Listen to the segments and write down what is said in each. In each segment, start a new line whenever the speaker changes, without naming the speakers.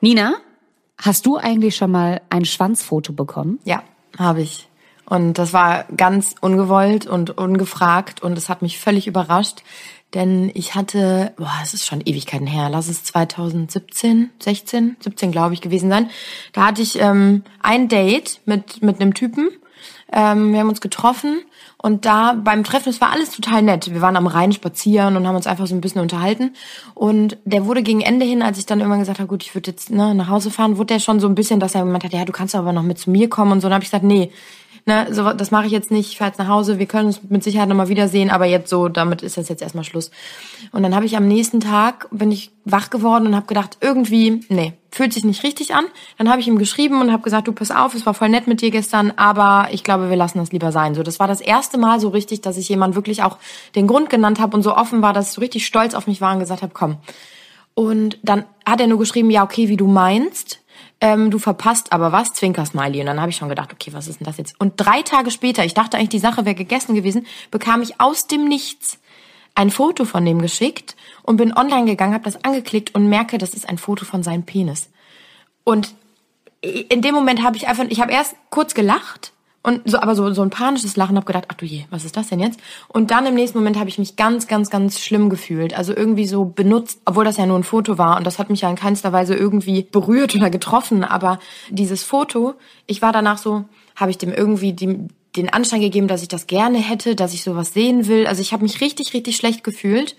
Nina, hast du eigentlich schon mal ein Schwanzfoto bekommen?
Ja, habe ich. Und das war ganz ungewollt und ungefragt und es hat mich völlig überrascht, denn ich hatte, boah, es ist schon Ewigkeiten her, lass es 2017, 16, 17 glaube ich gewesen sein. Da hatte ich ähm, ein Date mit mit einem Typen. Ähm, wir haben uns getroffen und da beim Treffen, es war alles total nett. Wir waren am Rhein spazieren und haben uns einfach so ein bisschen unterhalten. Und der wurde gegen Ende hin, als ich dann irgendwann gesagt habe, gut, ich würde jetzt ne, nach Hause fahren, wurde der schon so ein bisschen, dass er gemeint hat, ja, du kannst aber noch mit zu mir kommen und so. Und dann habe ich gesagt, nee, ne, so, das mache ich jetzt nicht, ich fahre jetzt nach Hause, wir können uns mit Sicherheit nochmal wiedersehen, aber jetzt so, damit ist das jetzt erstmal Schluss. Und dann habe ich am nächsten Tag, bin ich wach geworden und habe gedacht, irgendwie, nee, fühlt sich nicht richtig an. Dann habe ich ihm geschrieben und habe gesagt, du pass auf, es war voll nett mit dir gestern, aber ich glaube, wir lassen das lieber sein. So, das war das erste Mal so richtig, dass ich jemand wirklich auch den Grund genannt habe und so offen war, dass ich so richtig stolz auf mich war und gesagt habe, komm. Und dann hat er nur geschrieben, ja, okay, wie du meinst ähm, du verpasst aber was, Zwinker-Smiley. Und dann habe ich schon gedacht, okay, was ist denn das jetzt? Und drei Tage später, ich dachte eigentlich, die Sache wäre gegessen gewesen, bekam ich aus dem Nichts ein Foto von dem geschickt und bin online gegangen, habe das angeklickt und merke, das ist ein Foto von seinem Penis. Und in dem Moment habe ich einfach, ich habe erst kurz gelacht und so, aber so, so ein panisches Lachen, hab gedacht, ach du je, was ist das denn jetzt? Und dann im nächsten Moment habe ich mich ganz, ganz, ganz schlimm gefühlt. Also irgendwie so benutzt, obwohl das ja nur ein Foto war und das hat mich ja in keinster Weise irgendwie berührt oder getroffen. Aber dieses Foto, ich war danach so, habe ich dem irgendwie die, den Anschein gegeben, dass ich das gerne hätte, dass ich sowas sehen will. Also ich habe mich richtig, richtig schlecht gefühlt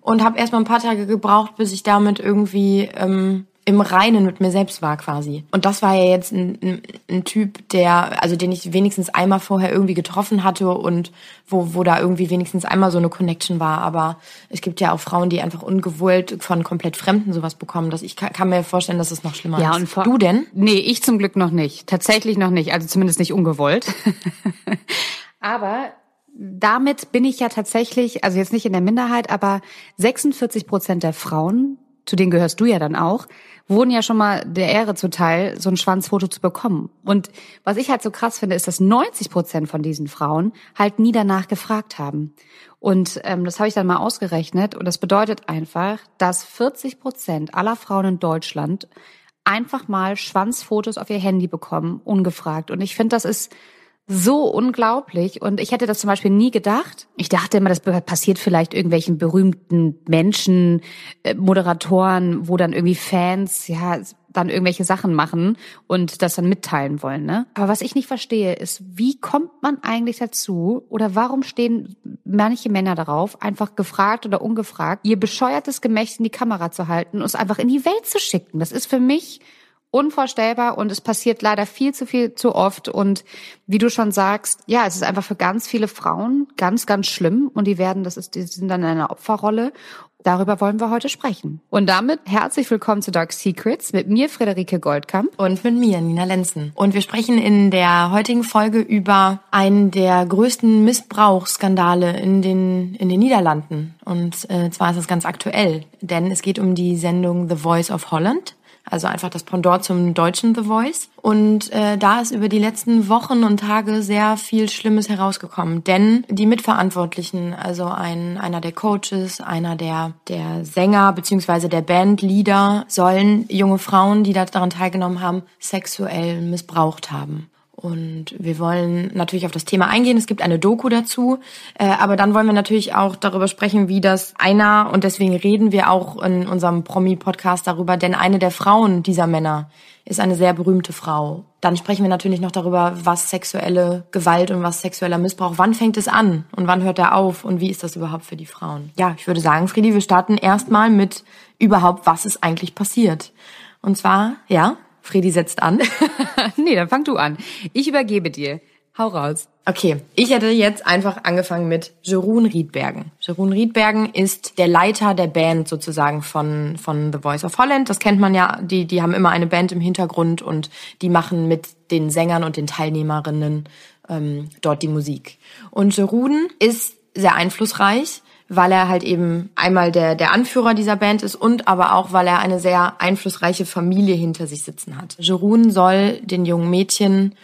und habe erstmal ein paar Tage gebraucht, bis ich damit irgendwie ähm, im Reinen mit mir selbst war quasi. Und das war ja jetzt ein, ein, ein, Typ, der, also den ich wenigstens einmal vorher irgendwie getroffen hatte und wo, wo da irgendwie wenigstens einmal so eine Connection war. Aber es gibt ja auch Frauen, die einfach ungewollt von komplett Fremden sowas bekommen. Das, ich kann, kann mir vorstellen, dass es noch schlimmer
ja,
ist.
Und vor, du denn? Nee, ich zum Glück noch nicht. Tatsächlich noch nicht. Also zumindest nicht ungewollt. Aber damit bin ich ja tatsächlich, also jetzt nicht in der Minderheit, aber 46 Prozent der Frauen, zu denen gehörst du ja dann auch, wurden ja schon mal der Ehre zuteil, so ein Schwanzfoto zu bekommen. Und was ich halt so krass finde, ist, dass 90 Prozent von diesen Frauen halt nie danach gefragt haben. Und ähm, das habe ich dann mal ausgerechnet. Und das bedeutet einfach, dass 40 Prozent aller Frauen in Deutschland einfach mal Schwanzfotos auf ihr Handy bekommen, ungefragt. Und ich finde, das ist so unglaublich. Und ich hätte das zum Beispiel nie gedacht. Ich dachte immer, das passiert vielleicht irgendwelchen berühmten Menschen, äh, Moderatoren, wo dann irgendwie Fans, ja, dann irgendwelche Sachen machen und das dann mitteilen wollen, ne? Aber was ich nicht verstehe, ist, wie kommt man eigentlich dazu oder warum stehen manche Männer darauf, einfach gefragt oder ungefragt, ihr bescheuertes Gemächt in die Kamera zu halten und es einfach in die Welt zu schicken? Das ist für mich unvorstellbar und es passiert leider viel zu viel zu oft und wie du schon sagst, ja, es ist einfach für ganz viele Frauen ganz, ganz schlimm und die werden, das ist, die sind dann in einer Opferrolle. Darüber wollen wir heute sprechen. Und damit herzlich willkommen zu Dark Secrets mit mir, Friederike Goldkamp.
Und mit mir, Nina Lenzen. Und wir sprechen in der heutigen Folge über einen der größten Missbrauchsskandale in den, in den Niederlanden. Und äh, zwar ist es ganz aktuell, denn es geht um die Sendung The Voice of Holland also einfach das Pendant zum deutschen The Voice. Und äh, da ist über die letzten Wochen und Tage sehr viel Schlimmes herausgekommen. Denn die Mitverantwortlichen, also ein, einer der Coaches, einer der, der Sänger beziehungsweise der Bandleader, sollen junge Frauen, die daran teilgenommen haben, sexuell missbraucht haben. Und wir wollen natürlich auf das Thema eingehen. Es gibt eine Doku dazu. Äh, aber dann wollen wir natürlich auch darüber sprechen, wie das einer, und deswegen reden wir auch in unserem Promi-Podcast darüber, denn eine der Frauen dieser Männer ist eine sehr berühmte Frau. Dann sprechen wir natürlich noch darüber, was sexuelle Gewalt und was sexueller Missbrauch, wann fängt es an und wann hört er auf und wie ist das überhaupt für die Frauen. Ja, ich würde sagen, Friedi, wir starten erstmal mit überhaupt, was ist eigentlich passiert. Und zwar, ja, Fredi setzt an.
nee, dann fang du an. Ich übergebe dir. Hau raus.
Okay, ich hätte jetzt einfach angefangen mit Jeroen Riedbergen. Jeroen Riedbergen ist der Leiter der Band sozusagen von, von The Voice of Holland. Das kennt man ja, die, die haben immer eine Band im Hintergrund und die machen mit den Sängern und den Teilnehmerinnen ähm, dort die Musik. Und Jeroen ist sehr einflussreich weil er halt eben einmal der, der Anführer dieser Band ist und aber auch, weil er eine sehr einflussreiche Familie hinter sich sitzen hat. Jeroen soll den jungen Mädchen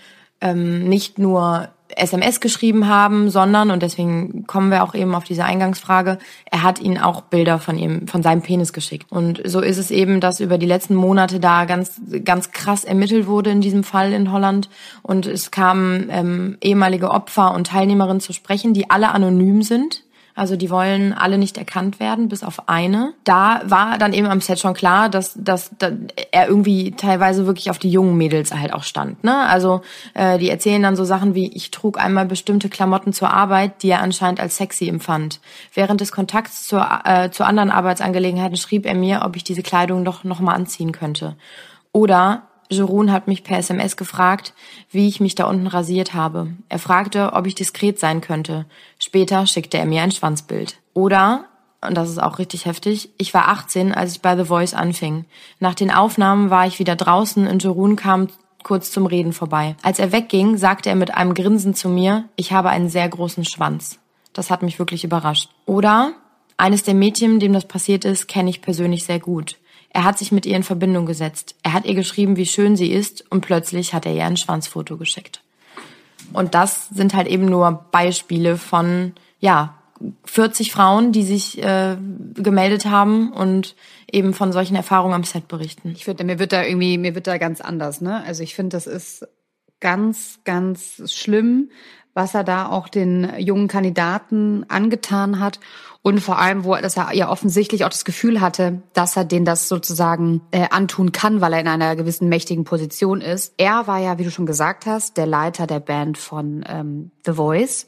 ähm, nicht nur SMS geschrieben haben, sondern, und deswegen kommen wir auch eben auf diese Eingangsfrage, er hat ihnen auch Bilder von ihm, von seinem Penis geschickt. Und so ist es eben, dass über die letzten Monate da ganz, ganz krass ermittelt wurde in diesem Fall in Holland. Und es kamen ähm, ehemalige Opfer und Teilnehmerinnen zu sprechen, die alle anonym sind. Also die wollen alle nicht erkannt werden, bis auf eine. Da war dann eben am Set schon klar, dass, dass, dass er irgendwie teilweise wirklich auf die jungen Mädels halt auch stand. Ne? Also äh, die erzählen dann so Sachen wie, ich trug einmal bestimmte Klamotten zur Arbeit, die er anscheinend als sexy empfand. Während des Kontakts zur, äh, zu anderen Arbeitsangelegenheiten schrieb er mir, ob ich diese Kleidung doch noch mal anziehen könnte. Oder Jeroen hat mich per SMS gefragt, wie ich mich da unten rasiert habe. Er fragte, ob ich diskret sein könnte. Später schickte er mir ein Schwanzbild. Oder, und das ist auch richtig heftig, ich war 18, als ich bei The Voice anfing. Nach den Aufnahmen war ich wieder draußen und Jeroen kam kurz zum Reden vorbei. Als er wegging, sagte er mit einem Grinsen zu mir, ich habe einen sehr großen Schwanz. Das hat mich wirklich überrascht. Oder, eines der Mädchen, dem das passiert ist, kenne ich persönlich sehr gut. Er hat sich mit ihr in Verbindung gesetzt. Er hat ihr geschrieben, wie schön sie ist und plötzlich hat er ihr ein Schwanzfoto geschickt. Und das sind halt eben nur Beispiele von, ja, 40 Frauen, die sich äh, gemeldet haben und eben von solchen Erfahrungen am Set berichten.
Ich finde, mir wird da irgendwie, mir wird da ganz anders, ne? Also ich finde, das ist ganz, ganz schlimm, was er da auch den jungen Kandidaten angetan hat und vor allem, wo dass er ja offensichtlich auch das Gefühl hatte, dass er den das sozusagen äh, antun kann, weil er in einer gewissen mächtigen Position ist. Er war ja, wie du schon gesagt hast, der Leiter der Band von ähm, The Voice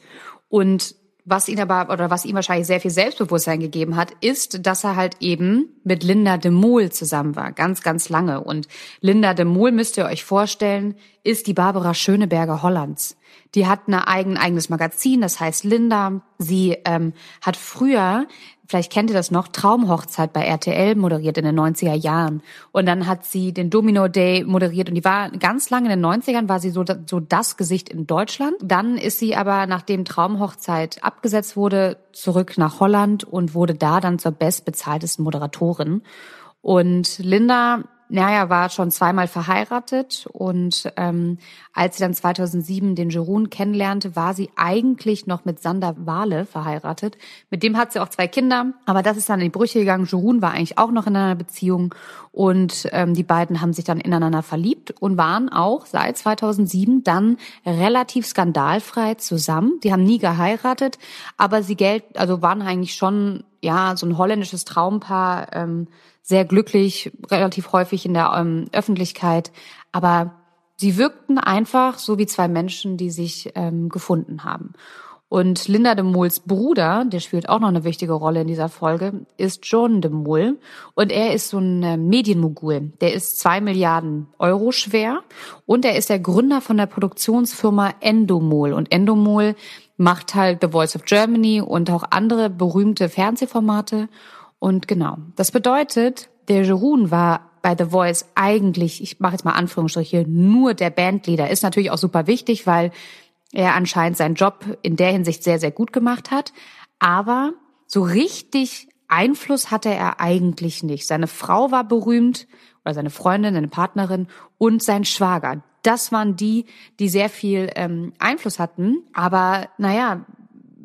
und was ihn aber oder was ihm wahrscheinlich sehr viel Selbstbewusstsein gegeben hat, ist, dass er halt eben mit Linda de Mol zusammen war, ganz, ganz lange. Und Linda de Mol müsst ihr euch vorstellen, ist die Barbara Schöneberger Hollands. Die hat eine eigen, eigenes Magazin, das heißt Linda. Sie ähm, hat früher, vielleicht kennt ihr das noch, Traumhochzeit bei RTL moderiert in den 90er Jahren. Und dann hat sie den Domino Day moderiert und die war ganz lange in den 90ern, war sie so, so das Gesicht in Deutschland. Dann ist sie aber, nachdem Traumhochzeit abgesetzt wurde, zurück nach Holland und wurde da dann zur bestbezahltesten Moderatorin. Und Linda naja, war schon zweimal verheiratet und ähm, als sie dann 2007 den Jeroen kennenlernte, war sie eigentlich noch mit Sander Wale verheiratet. Mit dem hat sie auch zwei Kinder, aber das ist dann in die Brüche gegangen. Jeroen war eigentlich auch noch in einer Beziehung und ähm, die beiden haben sich dann ineinander verliebt und waren auch seit 2007 dann relativ skandalfrei zusammen. Die haben nie geheiratet, aber sie gelten, also waren eigentlich schon ja so ein holländisches Traumpaar. Ähm, sehr glücklich, relativ häufig in der ähm, Öffentlichkeit. Aber sie wirkten einfach so wie zwei Menschen, die sich ähm, gefunden haben. Und Linda de Mols Bruder, der spielt auch noch eine wichtige Rolle in dieser Folge, ist John de Mol. Und er ist so ein äh, Medienmogul. Der ist zwei Milliarden Euro schwer. Und er ist der Gründer von der Produktionsfirma Endomol. Und Endomol macht halt The Voice of Germany und auch andere berühmte Fernsehformate. Und genau, das bedeutet, der Jeroen war bei The Voice eigentlich, ich mache jetzt mal Anführungsstriche, nur der Bandleader. Ist natürlich auch super wichtig, weil er anscheinend seinen Job in der Hinsicht sehr, sehr gut gemacht hat. Aber so richtig Einfluss hatte er eigentlich nicht. Seine Frau war berühmt oder seine Freundin, seine Partnerin und sein Schwager. Das waren die, die sehr viel ähm, Einfluss hatten. Aber naja,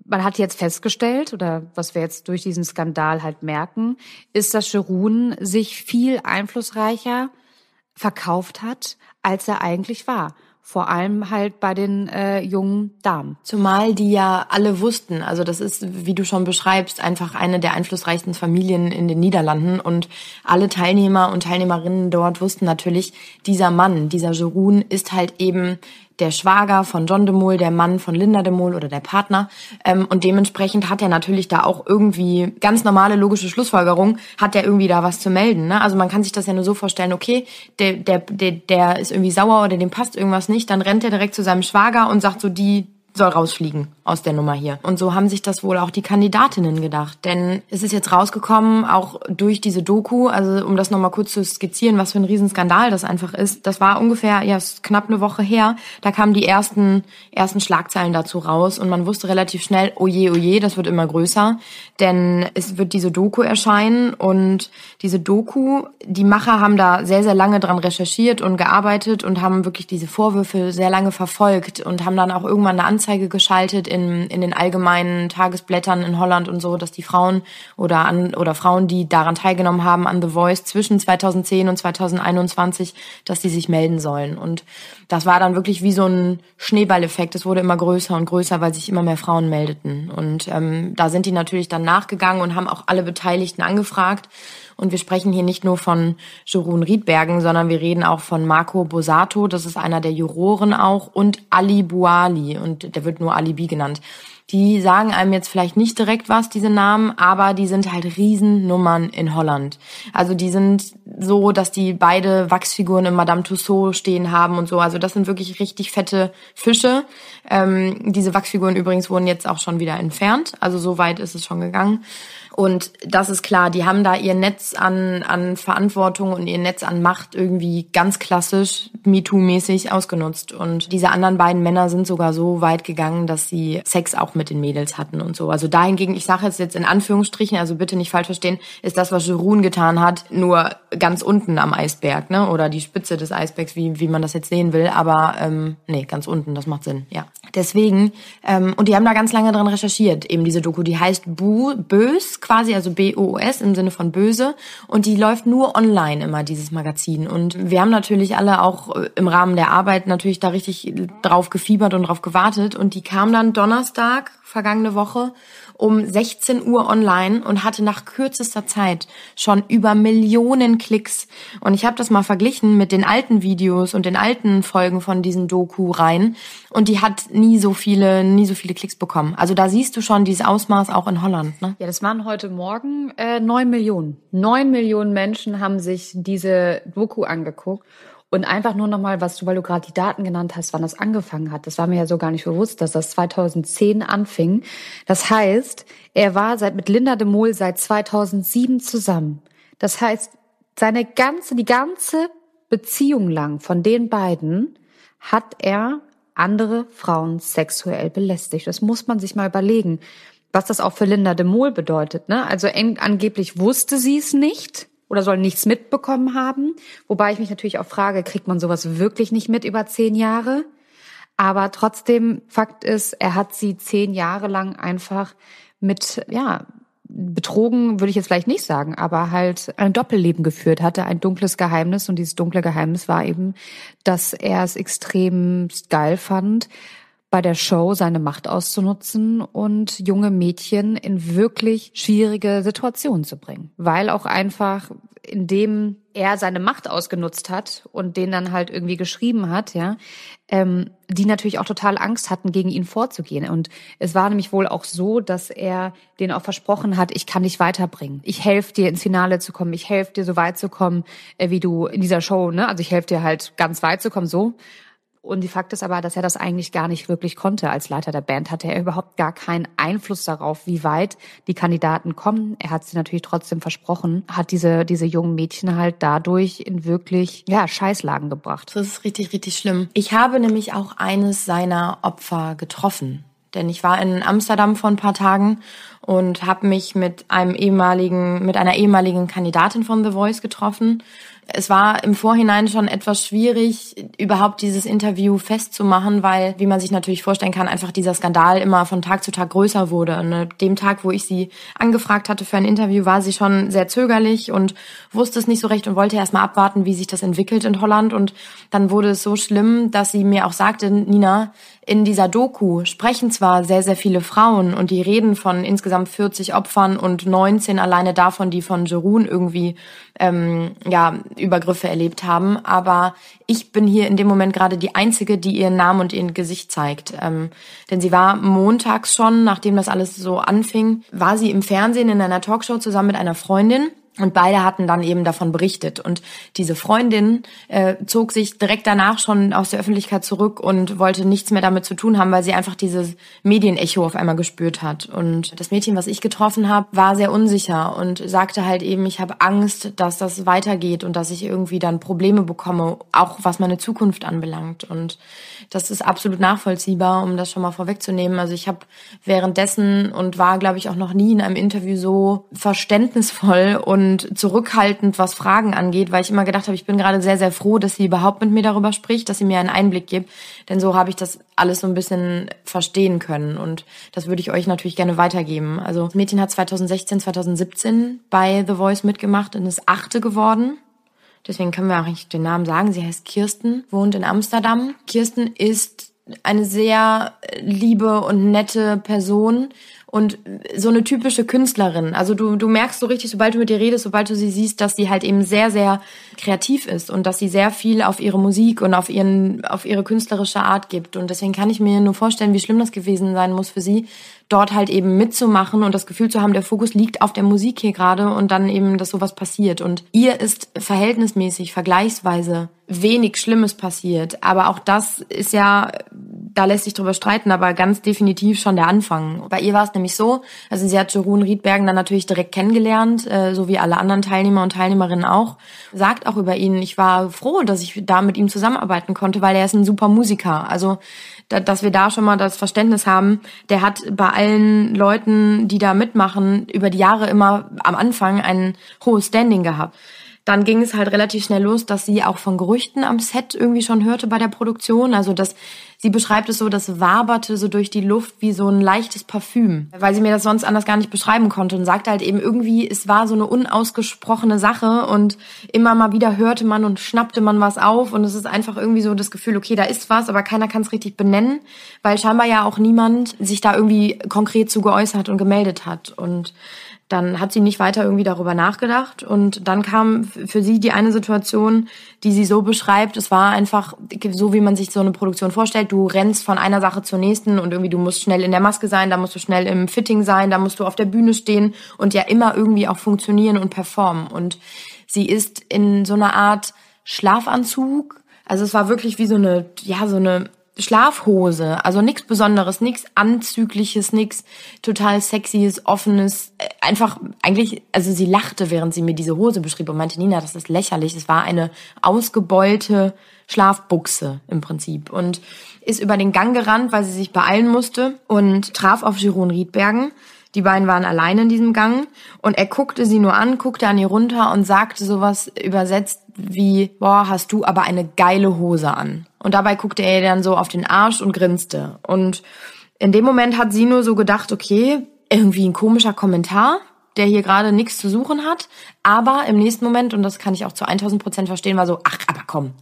man hat jetzt festgestellt, oder was wir jetzt durch diesen Skandal halt merken, ist, dass Jeroen sich viel einflussreicher verkauft hat, als er eigentlich war. Vor allem halt bei den äh, jungen Damen.
Zumal die ja alle wussten, also das ist, wie du schon beschreibst, einfach eine der einflussreichsten Familien in den Niederlanden und alle Teilnehmer und Teilnehmerinnen dort wussten natürlich, dieser Mann, dieser Jeroen ist halt eben der Schwager von John de Mol, der Mann von Linda de Mol oder der Partner. Ähm, und dementsprechend hat er natürlich da auch irgendwie ganz normale logische Schlussfolgerung, hat er irgendwie da was zu melden. Ne? Also man kann sich das ja nur so vorstellen, okay, der, der, der, der ist irgendwie sauer oder dem passt irgendwas nicht, dann rennt er direkt zu seinem Schwager und sagt so, die soll rausfliegen. Aus der Nummer hier. Und so haben sich das wohl auch die Kandidatinnen gedacht. Denn es ist jetzt rausgekommen, auch durch diese Doku, also um das nochmal kurz zu skizzieren, was für ein Riesenskandal das einfach ist. Das war ungefähr, ja, knapp eine Woche her. Da kamen die ersten, ersten Schlagzeilen dazu raus und man wusste relativ schnell, oh je, oh das wird immer größer. Denn es wird diese Doku erscheinen und diese Doku, die Macher haben da sehr, sehr lange dran recherchiert und gearbeitet und haben wirklich diese Vorwürfe sehr lange verfolgt und haben dann auch irgendwann eine Anzeige geschaltet in, in den allgemeinen Tagesblättern in Holland und so, dass die Frauen oder an, oder Frauen, die daran teilgenommen haben an The Voice zwischen 2010 und 2021, dass die sich melden sollen. Und das war dann wirklich wie so ein Schneeballeffekt. Es wurde immer größer und größer, weil sich immer mehr Frauen meldeten. Und ähm, da sind die natürlich dann nachgegangen und haben auch alle Beteiligten angefragt. Und wir sprechen hier nicht nur von Jorun Riedbergen, sondern wir reden auch von Marco Bosato, das ist einer der Juroren auch, und Ali Buali, und der wird nur Alibi genannt. Die sagen einem jetzt vielleicht nicht direkt was, diese Namen, aber die sind halt Riesennummern in Holland. Also die sind so, dass die beide Wachsfiguren in Madame Tussauds stehen haben und so. Also das sind wirklich richtig fette Fische. Ähm, diese Wachsfiguren übrigens wurden jetzt auch schon wieder entfernt. Also so weit ist es schon gegangen. Und das ist klar, die haben da ihr Netz an, an Verantwortung und ihr Netz an Macht irgendwie ganz klassisch MeToo-mäßig ausgenutzt. Und diese anderen beiden Männer sind sogar so weit gegangen, dass sie Sex auch mit den Mädels hatten und so. Also dahingegen, ich sage jetzt jetzt in Anführungsstrichen, also bitte nicht falsch verstehen, ist das, was Jerun getan hat, nur ganz unten am Eisberg, ne? Oder die Spitze des Eisbergs, wie, wie man das jetzt sehen will. Aber ähm, nee, ganz unten, das macht Sinn, ja. Deswegen, ähm, und die haben da ganz lange dran recherchiert, eben diese Doku, die heißt Bu, Bös quasi, also B-O-O-S im Sinne von böse. Und die läuft nur online immer, dieses Magazin. Und wir haben natürlich alle auch äh, im Rahmen der Arbeit natürlich da richtig drauf gefiebert und drauf gewartet. Und die kam dann Donnerstag, vergangene Woche, um 16 Uhr online und hatte nach kürzester Zeit schon über Millionen Klicks. Und ich habe das mal verglichen mit den alten Videos und den alten Folgen von diesen Doku rein. Und die hat nie so viele, nie so viele Klicks bekommen. Also da siehst du schon dieses Ausmaß auch in Holland. Ne?
Ja, das waren heute Morgen äh, neun äh, Millionen. Neun Millionen Menschen haben sich diese Doku angeguckt. Und einfach nur nochmal, was du, weil du gerade die Daten genannt hast, wann das angefangen hat. Das war mir ja so gar nicht bewusst, dass das 2010 anfing. Das heißt, er war seit mit Linda de Mol seit 2007 zusammen. Das heißt, seine ganze, die ganze Beziehung lang von den beiden hat er andere Frauen sexuell belästigt. Das muss man sich mal überlegen, was das auch für Linda de Mol bedeutet. Ne? Also angeblich wusste sie es nicht oder soll nichts mitbekommen haben. Wobei ich mich natürlich auch frage, kriegt man sowas wirklich nicht mit über zehn Jahre? Aber trotzdem, Fakt ist, er hat sie zehn Jahre lang einfach mit, ja, betrogen würde ich jetzt vielleicht nicht sagen, aber halt ein Doppelleben geführt, hatte ein dunkles Geheimnis und dieses dunkle Geheimnis war eben, dass er es extrem geil fand, bei der Show seine Macht auszunutzen und junge Mädchen in wirklich schwierige Situationen zu bringen. Weil auch einfach, indem er seine Macht ausgenutzt hat und den dann halt irgendwie geschrieben hat, ja, ähm, die natürlich auch total Angst hatten, gegen ihn vorzugehen. Und es war nämlich wohl auch so, dass er denen auch versprochen hat, ich kann dich weiterbringen. Ich helfe dir ins Finale zu kommen. Ich helfe dir so weit zu kommen, äh, wie du in dieser Show, ne? Also ich helfe dir halt ganz weit zu kommen, so. Und die Fakt ist aber, dass er das eigentlich gar nicht wirklich konnte. Als Leiter der Band hatte er überhaupt gar keinen Einfluss darauf, wie weit die Kandidaten kommen. Er hat sie natürlich trotzdem versprochen, hat diese, diese jungen Mädchen halt dadurch in wirklich, ja, Scheißlagen gebracht.
Das ist richtig, richtig schlimm. Ich habe nämlich auch eines seiner Opfer getroffen. Denn ich war in Amsterdam vor ein paar Tagen und habe mich mit einem ehemaligen, mit einer ehemaligen Kandidatin von The Voice getroffen es war im Vorhinein schon etwas schwierig, überhaupt dieses Interview festzumachen, weil, wie man sich natürlich vorstellen kann, einfach dieser Skandal immer von Tag zu Tag größer wurde. Und an dem Tag, wo ich sie angefragt hatte für ein Interview, war sie schon sehr zögerlich und wusste es nicht so recht und wollte erst mal abwarten, wie sich das entwickelt in Holland. Und dann wurde es so schlimm, dass sie mir auch sagte, Nina, in dieser Doku sprechen zwar sehr, sehr viele Frauen und die reden von insgesamt 40 Opfern und 19 alleine davon, die von Jerun irgendwie ähm, ja, Übergriffe erlebt haben, aber ich bin hier in dem Moment gerade die Einzige, die ihren Namen und ihr Gesicht zeigt. Ähm, denn sie war montags schon, nachdem das alles so anfing, war sie im Fernsehen in einer Talkshow zusammen mit einer Freundin Und beide hatten dann eben davon berichtet. Und diese Freundin äh, zog sich direkt danach schon aus der Öffentlichkeit zurück und wollte nichts mehr damit zu tun haben, weil sie einfach dieses Medienecho auf einmal gespürt hat. Und das Mädchen, was ich getroffen habe, war sehr unsicher und sagte halt eben, ich habe Angst, dass das weitergeht und dass ich irgendwie dann Probleme bekomme, auch was meine Zukunft anbelangt. Und das ist absolut nachvollziehbar, um das schon mal vorwegzunehmen. Also ich habe währenddessen und war, glaube ich, auch noch nie in einem Interview so verständnisvoll und zurückhaltend, was Fragen angeht, weil ich immer gedacht habe, ich bin gerade sehr, sehr froh, dass sie überhaupt mit mir darüber spricht, dass sie mir einen Einblick gibt. Denn so habe ich das alles so ein bisschen verstehen können. Und das würde ich euch natürlich gerne weitergeben. Also das Mädchen hat 2016, 2017 bei The Voice mitgemacht und ist achte geworden. Deswegen können wir auch nicht den Namen sagen. Sie heißt Kirsten, wohnt in Amsterdam. Kirsten ist eine sehr liebe und nette Person und so eine typische Künstlerin. Also du, du merkst so richtig, sobald du mit ihr redest, sobald du sie siehst, dass sie halt eben sehr, sehr kreativ ist und dass sie sehr viel auf ihre Musik und auf ihren, auf ihre künstlerische Art gibt. Und deswegen kann ich mir nur vorstellen, wie schlimm das gewesen sein muss für sie, dort halt eben mitzumachen und das Gefühl zu haben, der Fokus liegt auf der Musik hier gerade und dann eben, dass sowas passiert. Und ihr ist verhältnismäßig, vergleichsweise wenig Schlimmes passiert. Aber auch das ist ja, da lässt sich drüber streiten, aber ganz definitiv schon der Anfang. Bei ihr war es nämlich so, also sie hat Jerun Riedbergen dann natürlich direkt kennengelernt, äh, so wie alle anderen Teilnehmer und Teilnehmerinnen auch. Sagt auch über ihn, ich war froh, dass ich da mit ihm zusammenarbeiten konnte, weil er ist ein super Musiker. Also dass wir da schon mal das Verständnis haben, der hat bei allen Leuten, die da mitmachen, über die Jahre immer am Anfang ein hohes Standing gehabt dann ging es halt relativ schnell los, dass sie auch von Gerüchten am Set irgendwie schon hörte bei der Produktion. Also dass sie beschreibt es so, das waberte so durch die Luft wie so ein leichtes Parfüm, weil sie mir das sonst anders gar nicht beschreiben konnte und sagte halt eben irgendwie, es war so eine unausgesprochene Sache und immer mal wieder hörte man und schnappte man was auf und es ist einfach irgendwie so das Gefühl, okay, da ist was, aber keiner kann es richtig benennen, weil scheinbar ja auch niemand sich da irgendwie konkret zu geäußert und gemeldet hat und dann hat sie nicht weiter irgendwie darüber nachgedacht und dann kam für sie die eine Situation, die sie so beschreibt, es war einfach so, wie man sich so eine Produktion vorstellt, du rennst von einer Sache zur nächsten und irgendwie du musst schnell in der Maske sein, da musst du schnell im Fitting sein, da musst du auf der Bühne stehen und ja immer irgendwie auch funktionieren und performen. Und sie ist in so einer Art Schlafanzug, also es war wirklich wie so eine, ja, so eine Schlafhose, also nichts Besonderes, nichts Anzügliches, nichts total sexyes, offenes, äh, einfach eigentlich, also sie lachte, während sie mir diese Hose beschrieb und meinte, Nina, das ist lächerlich, es war eine ausgebeulte Schlafbuchse im Prinzip und ist über den Gang gerannt, weil sie sich beeilen musste und traf auf Jeroen Riedbergen. Die beiden waren allein in diesem Gang und er guckte sie nur an, guckte an ihr runter und sagte sowas übersetzt wie, boah, hast du aber eine geile Hose an. Und dabei guckte er dann so auf den Arsch und grinste. Und in dem Moment hat sie nur so gedacht, okay, irgendwie ein komischer Kommentar, der hier gerade nichts zu suchen hat. Aber im nächsten Moment, und das kann ich auch zu 1000 Prozent verstehen, war so, ach, aber komm,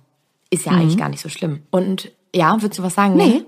ist ja mhm. eigentlich gar nicht so schlimm. Und ja, würdest du was sagen?
Nee. Ne?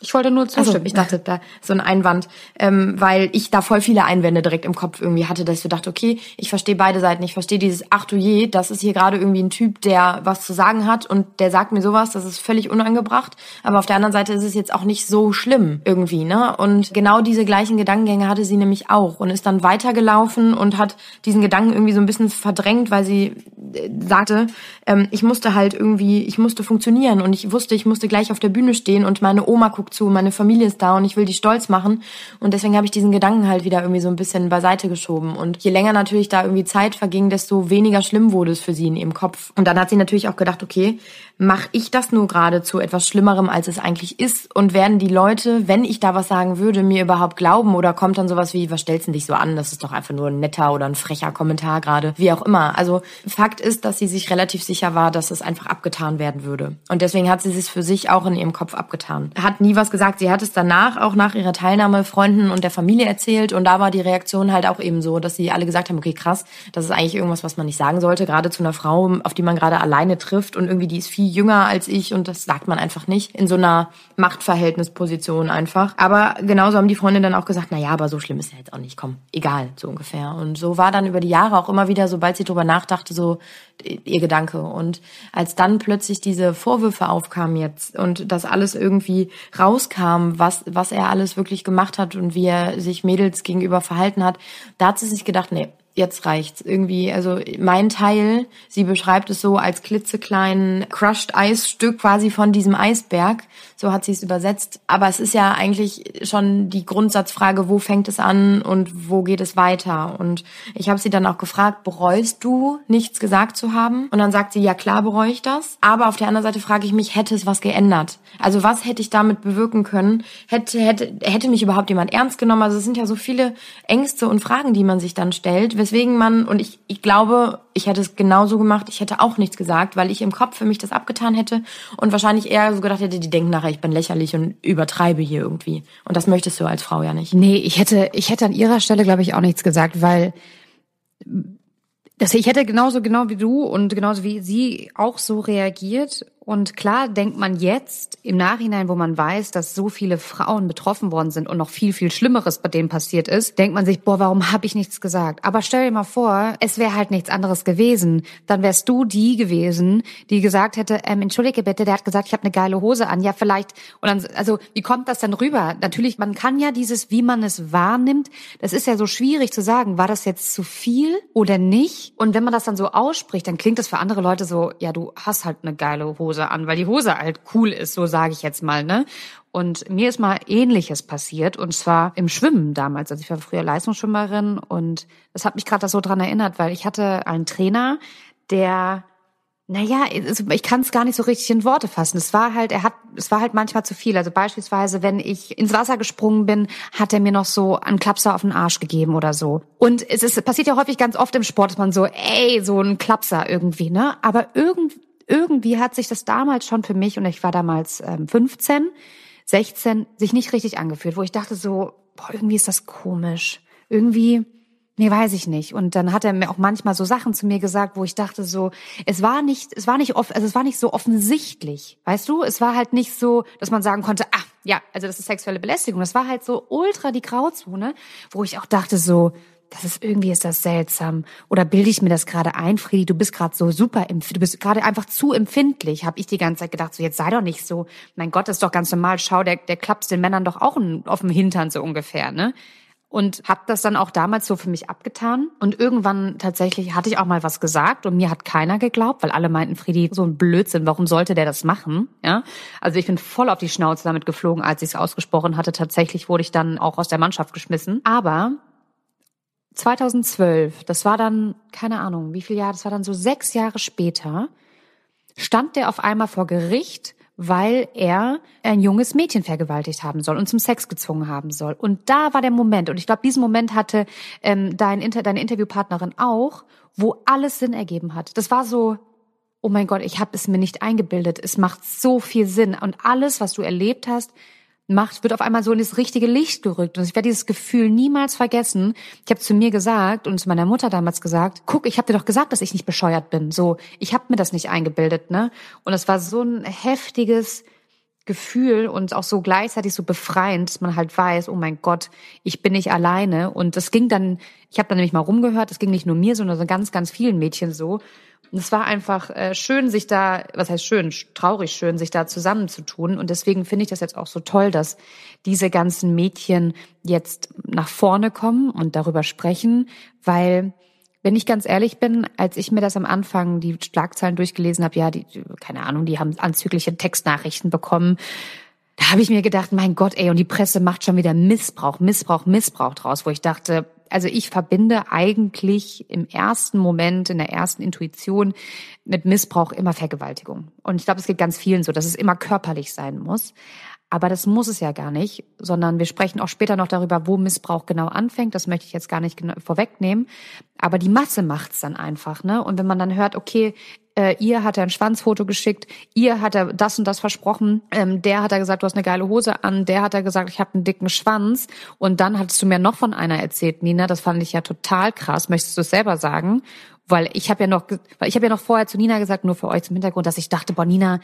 Ich wollte nur zustimmen.
Also, ich dachte, da so ein Einwand, ähm, weil ich da voll viele Einwände direkt im Kopf irgendwie hatte, dass ich so dachte, okay, ich verstehe beide Seiten. Ich verstehe dieses, ach du je, das ist hier gerade irgendwie ein Typ, der was zu sagen hat und der sagt mir sowas, das ist völlig unangebracht. Aber auf der anderen Seite ist es jetzt auch nicht so schlimm irgendwie, ne? Und genau diese gleichen Gedankengänge hatte sie nämlich auch und ist dann weitergelaufen und hat diesen Gedanken irgendwie so ein bisschen verdrängt, weil sie äh, sagte, ähm, ich musste halt irgendwie, ich musste funktionieren und ich wusste, ich musste gleich auf der Bühne stehen und meine Oma guckt zu, meine Familie ist da und ich will die stolz machen. Und deswegen habe ich diesen Gedanken halt wieder irgendwie so ein bisschen beiseite geschoben. Und je länger natürlich da irgendwie Zeit verging, desto weniger schlimm wurde es für sie in ihrem Kopf. Und dann hat sie natürlich auch gedacht, okay, mache ich das nur gerade zu etwas Schlimmerem, als es eigentlich ist? Und werden die Leute, wenn ich da was sagen würde, mir überhaupt glauben? Oder kommt dann sowas wie, was stellst du dich so an? Das ist doch einfach nur ein netter oder ein frecher Kommentar gerade. Wie auch immer. Also Fakt ist, dass sie sich relativ sicher war, dass es einfach abgetan werden würde. Und deswegen hat sie es für sich auch in ihrem Kopf abgetan. Hat nie was gesagt. Sie hat es danach, auch nach ihrer Teilnahme, Freunden und der Familie erzählt. Und da war die Reaktion halt auch eben so, dass sie alle gesagt haben, okay, krass, das ist eigentlich irgendwas, was man nicht sagen sollte. Gerade zu einer Frau, auf die man gerade alleine trifft und irgendwie die ist viel jünger als ich und das sagt man einfach nicht in so einer Machtverhältnisposition einfach. Aber genauso haben die Freunde dann auch gesagt, na ja, aber so schlimm ist ja jetzt auch nicht, komm, egal, so ungefähr. Und so war dann über die Jahre auch immer wieder, sobald sie drüber nachdachte, so ihr Gedanke. Und als dann plötzlich diese Vorwürfe aufkamen jetzt und das alles irgendwie rauskam, was, was er alles wirklich gemacht hat und wie er sich Mädels gegenüber verhalten hat, da hat sie sich gedacht, nee, jetzt reicht's irgendwie. Also mein Teil, sie beschreibt es so als klitzekleinen Crushed Eisstück quasi von diesem Eisberg. So hat sie es übersetzt. Aber es ist ja eigentlich schon die Grundsatzfrage, wo fängt es an und wo geht es weiter? Und ich habe sie dann auch gefragt, bereust du nichts gesagt zu haben? Und dann sagt sie, ja klar bereue ich das. Aber auf der anderen Seite frage ich mich, hätte es was geändert? Also was hätte ich damit bewirken können? Hätte, hätte, hätte mich überhaupt jemand ernst genommen? Also es sind ja so viele Ängste und Fragen, die man sich dann stellt weswegen man, und ich, ich glaube, ich hätte es genauso gemacht, ich hätte auch nichts gesagt, weil ich im Kopf für mich das abgetan hätte und wahrscheinlich eher so gedacht hätte, die denken nachher, ich bin lächerlich und übertreibe hier irgendwie. Und das möchtest du als Frau ja nicht.
Nee, ich hätte, ich hätte an ihrer Stelle, glaube ich, auch nichts gesagt, weil das, ich hätte genauso genau wie du und genauso wie sie auch so reagiert und klar denkt man jetzt im Nachhinein, wo man weiß, dass so viele Frauen betroffen worden sind und noch viel, viel Schlimmeres bei denen passiert ist, denkt man sich, boah, warum habe ich nichts gesagt? Aber stell dir mal vor, es wäre halt nichts anderes gewesen. Dann wärst du die gewesen, die gesagt hätte, ähm, entschuldige bitte, der hat gesagt, ich habe eine geile Hose an. Ja, vielleicht. Und dann, also wie kommt das dann rüber? Natürlich, man kann ja dieses, wie man es wahrnimmt, das ist ja so schwierig zu sagen, war das jetzt zu viel oder nicht? Und wenn man das dann so ausspricht, dann klingt das für andere Leute so, ja, du hast halt eine geile Hose Hose an, weil die Hose halt cool ist, so sage ich jetzt mal, ne? Und mir ist mal Ähnliches passiert und zwar im Schwimmen damals. Also ich war früher Leistungsschwimmerin und das hat mich gerade so dran erinnert, weil ich hatte einen Trainer, der naja, ich kann es gar nicht so richtig in Worte fassen. Es war halt, er hat, es war halt manchmal zu viel. Also beispielsweise, wenn ich ins Wasser gesprungen bin, hat er mir noch so einen Klapser auf den Arsch gegeben oder so. Und es ist, passiert ja häufig ganz oft im Sport, dass man so, ey, so ein Klapser irgendwie, ne? Aber irgendwie irgendwie hat sich das damals schon für mich, und ich war damals ähm, 15, 16, sich nicht richtig angefühlt, wo ich dachte so, boah, irgendwie ist das komisch. Irgendwie, nee, weiß ich nicht. Und dann hat er mir auch manchmal so Sachen zu mir gesagt, wo ich dachte so, es war nicht, es war nicht oft, also es war nicht so offensichtlich, weißt du? Es war halt nicht so, dass man sagen konnte, ah, ja, also das ist sexuelle Belästigung. Das war halt so ultra die Grauzone, wo ich auch dachte so, das ist irgendwie ist das seltsam. Oder bilde ich mir das gerade ein, Friedi, du bist gerade so super, du bist gerade einfach zu empfindlich, habe ich die ganze Zeit gedacht, so jetzt sei doch nicht so, mein Gott, das ist doch ganz normal, schau, der, der klappt den Männern doch auch auf dem Hintern so ungefähr, ne? Und habe das dann auch damals so für mich abgetan. Und irgendwann tatsächlich hatte ich auch mal was gesagt und mir hat keiner geglaubt, weil alle meinten, Friedi, so ein Blödsinn, warum sollte der das machen? Ja, Also ich bin voll auf die Schnauze damit geflogen, als ich es ausgesprochen hatte. Tatsächlich wurde ich dann auch aus der Mannschaft geschmissen. Aber 2012, das war dann, keine Ahnung, wie viel Jahre, das war dann so sechs Jahre später, stand der auf einmal vor Gericht, weil er ein junges Mädchen vergewaltigt haben soll und zum Sex gezwungen haben soll. Und da war der Moment, und ich glaube, diesen Moment hatte ähm, dein Inter deine Interviewpartnerin auch, wo alles Sinn ergeben hat. Das war so, oh mein Gott, ich habe es mir nicht eingebildet. Es macht so viel Sinn. Und alles, was du erlebt hast, macht, wird auf einmal so in das richtige Licht gerückt. Und ich werde dieses Gefühl niemals vergessen. Ich habe zu mir gesagt und zu meiner Mutter damals gesagt, guck, ich habe dir doch gesagt, dass ich nicht bescheuert bin. So, ich habe mir das nicht eingebildet, ne? Und es war so ein heftiges Gefühl und auch so gleichzeitig so befreiend, dass man halt weiß, oh mein Gott, ich bin nicht alleine. Und das ging dann, ich habe dann nämlich mal rumgehört, das ging nicht nur mir, sondern so ganz, ganz vielen Mädchen so. Und es war einfach äh, schön, sich da, was heißt schön, traurig schön, sich da zusammenzutun. Und deswegen finde ich das jetzt auch so toll, dass diese ganzen Mädchen jetzt nach vorne kommen und darüber sprechen, weil wenn ich ganz ehrlich bin, als ich mir das am Anfang die Schlagzeilen durchgelesen habe, ja, die, keine Ahnung, die haben anzügliche Textnachrichten bekommen. Da habe ich mir gedacht, mein Gott, ey, und die Presse macht schon wieder Missbrauch, Missbrauch, Missbrauch draus, wo ich dachte, also ich verbinde eigentlich im ersten Moment, in der ersten Intuition mit Missbrauch immer Vergewaltigung. Und ich glaube, es geht ganz vielen so, dass es immer körperlich sein muss. Aber das muss es ja gar nicht, sondern wir sprechen auch später noch darüber, wo Missbrauch genau anfängt. Das möchte ich jetzt gar nicht vorwegnehmen. Aber die Masse macht's dann einfach, ne? Und wenn man dann hört, okay, äh, ihr hat er ein Schwanzfoto geschickt, ihr hat er das und das versprochen, ähm, der hat er gesagt, du hast eine geile Hose an, der hat er gesagt, ich habe einen dicken Schwanz und dann hattest du mir noch von einer erzählt, Nina, das fand ich ja total krass. Möchtest du es selber sagen? Weil ich habe ja noch, weil ich habe ja noch vorher zu Nina gesagt, nur für euch zum Hintergrund, dass ich dachte, boah, Nina,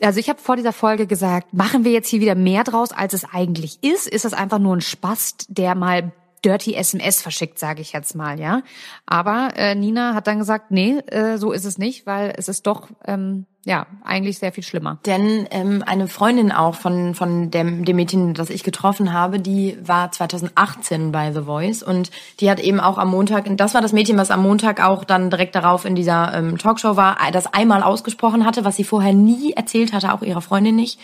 also ich habe vor dieser Folge gesagt, machen wir jetzt hier wieder mehr draus, als es eigentlich ist? Ist das einfach nur ein Spast, der mal dirty SMS verschickt, sage ich jetzt mal, ja. Aber äh, Nina hat dann gesagt, nee, äh, so ist es nicht, weil es ist doch ähm, ja, eigentlich sehr viel schlimmer.
Denn ähm, eine Freundin auch von, von dem, dem Mädchen, das ich getroffen habe, die war 2018 bei The Voice und die hat eben auch am Montag, das war das Mädchen, was am Montag auch dann direkt darauf in dieser ähm, Talkshow war, das einmal ausgesprochen hatte, was sie vorher nie erzählt hatte, auch ihrer Freundin nicht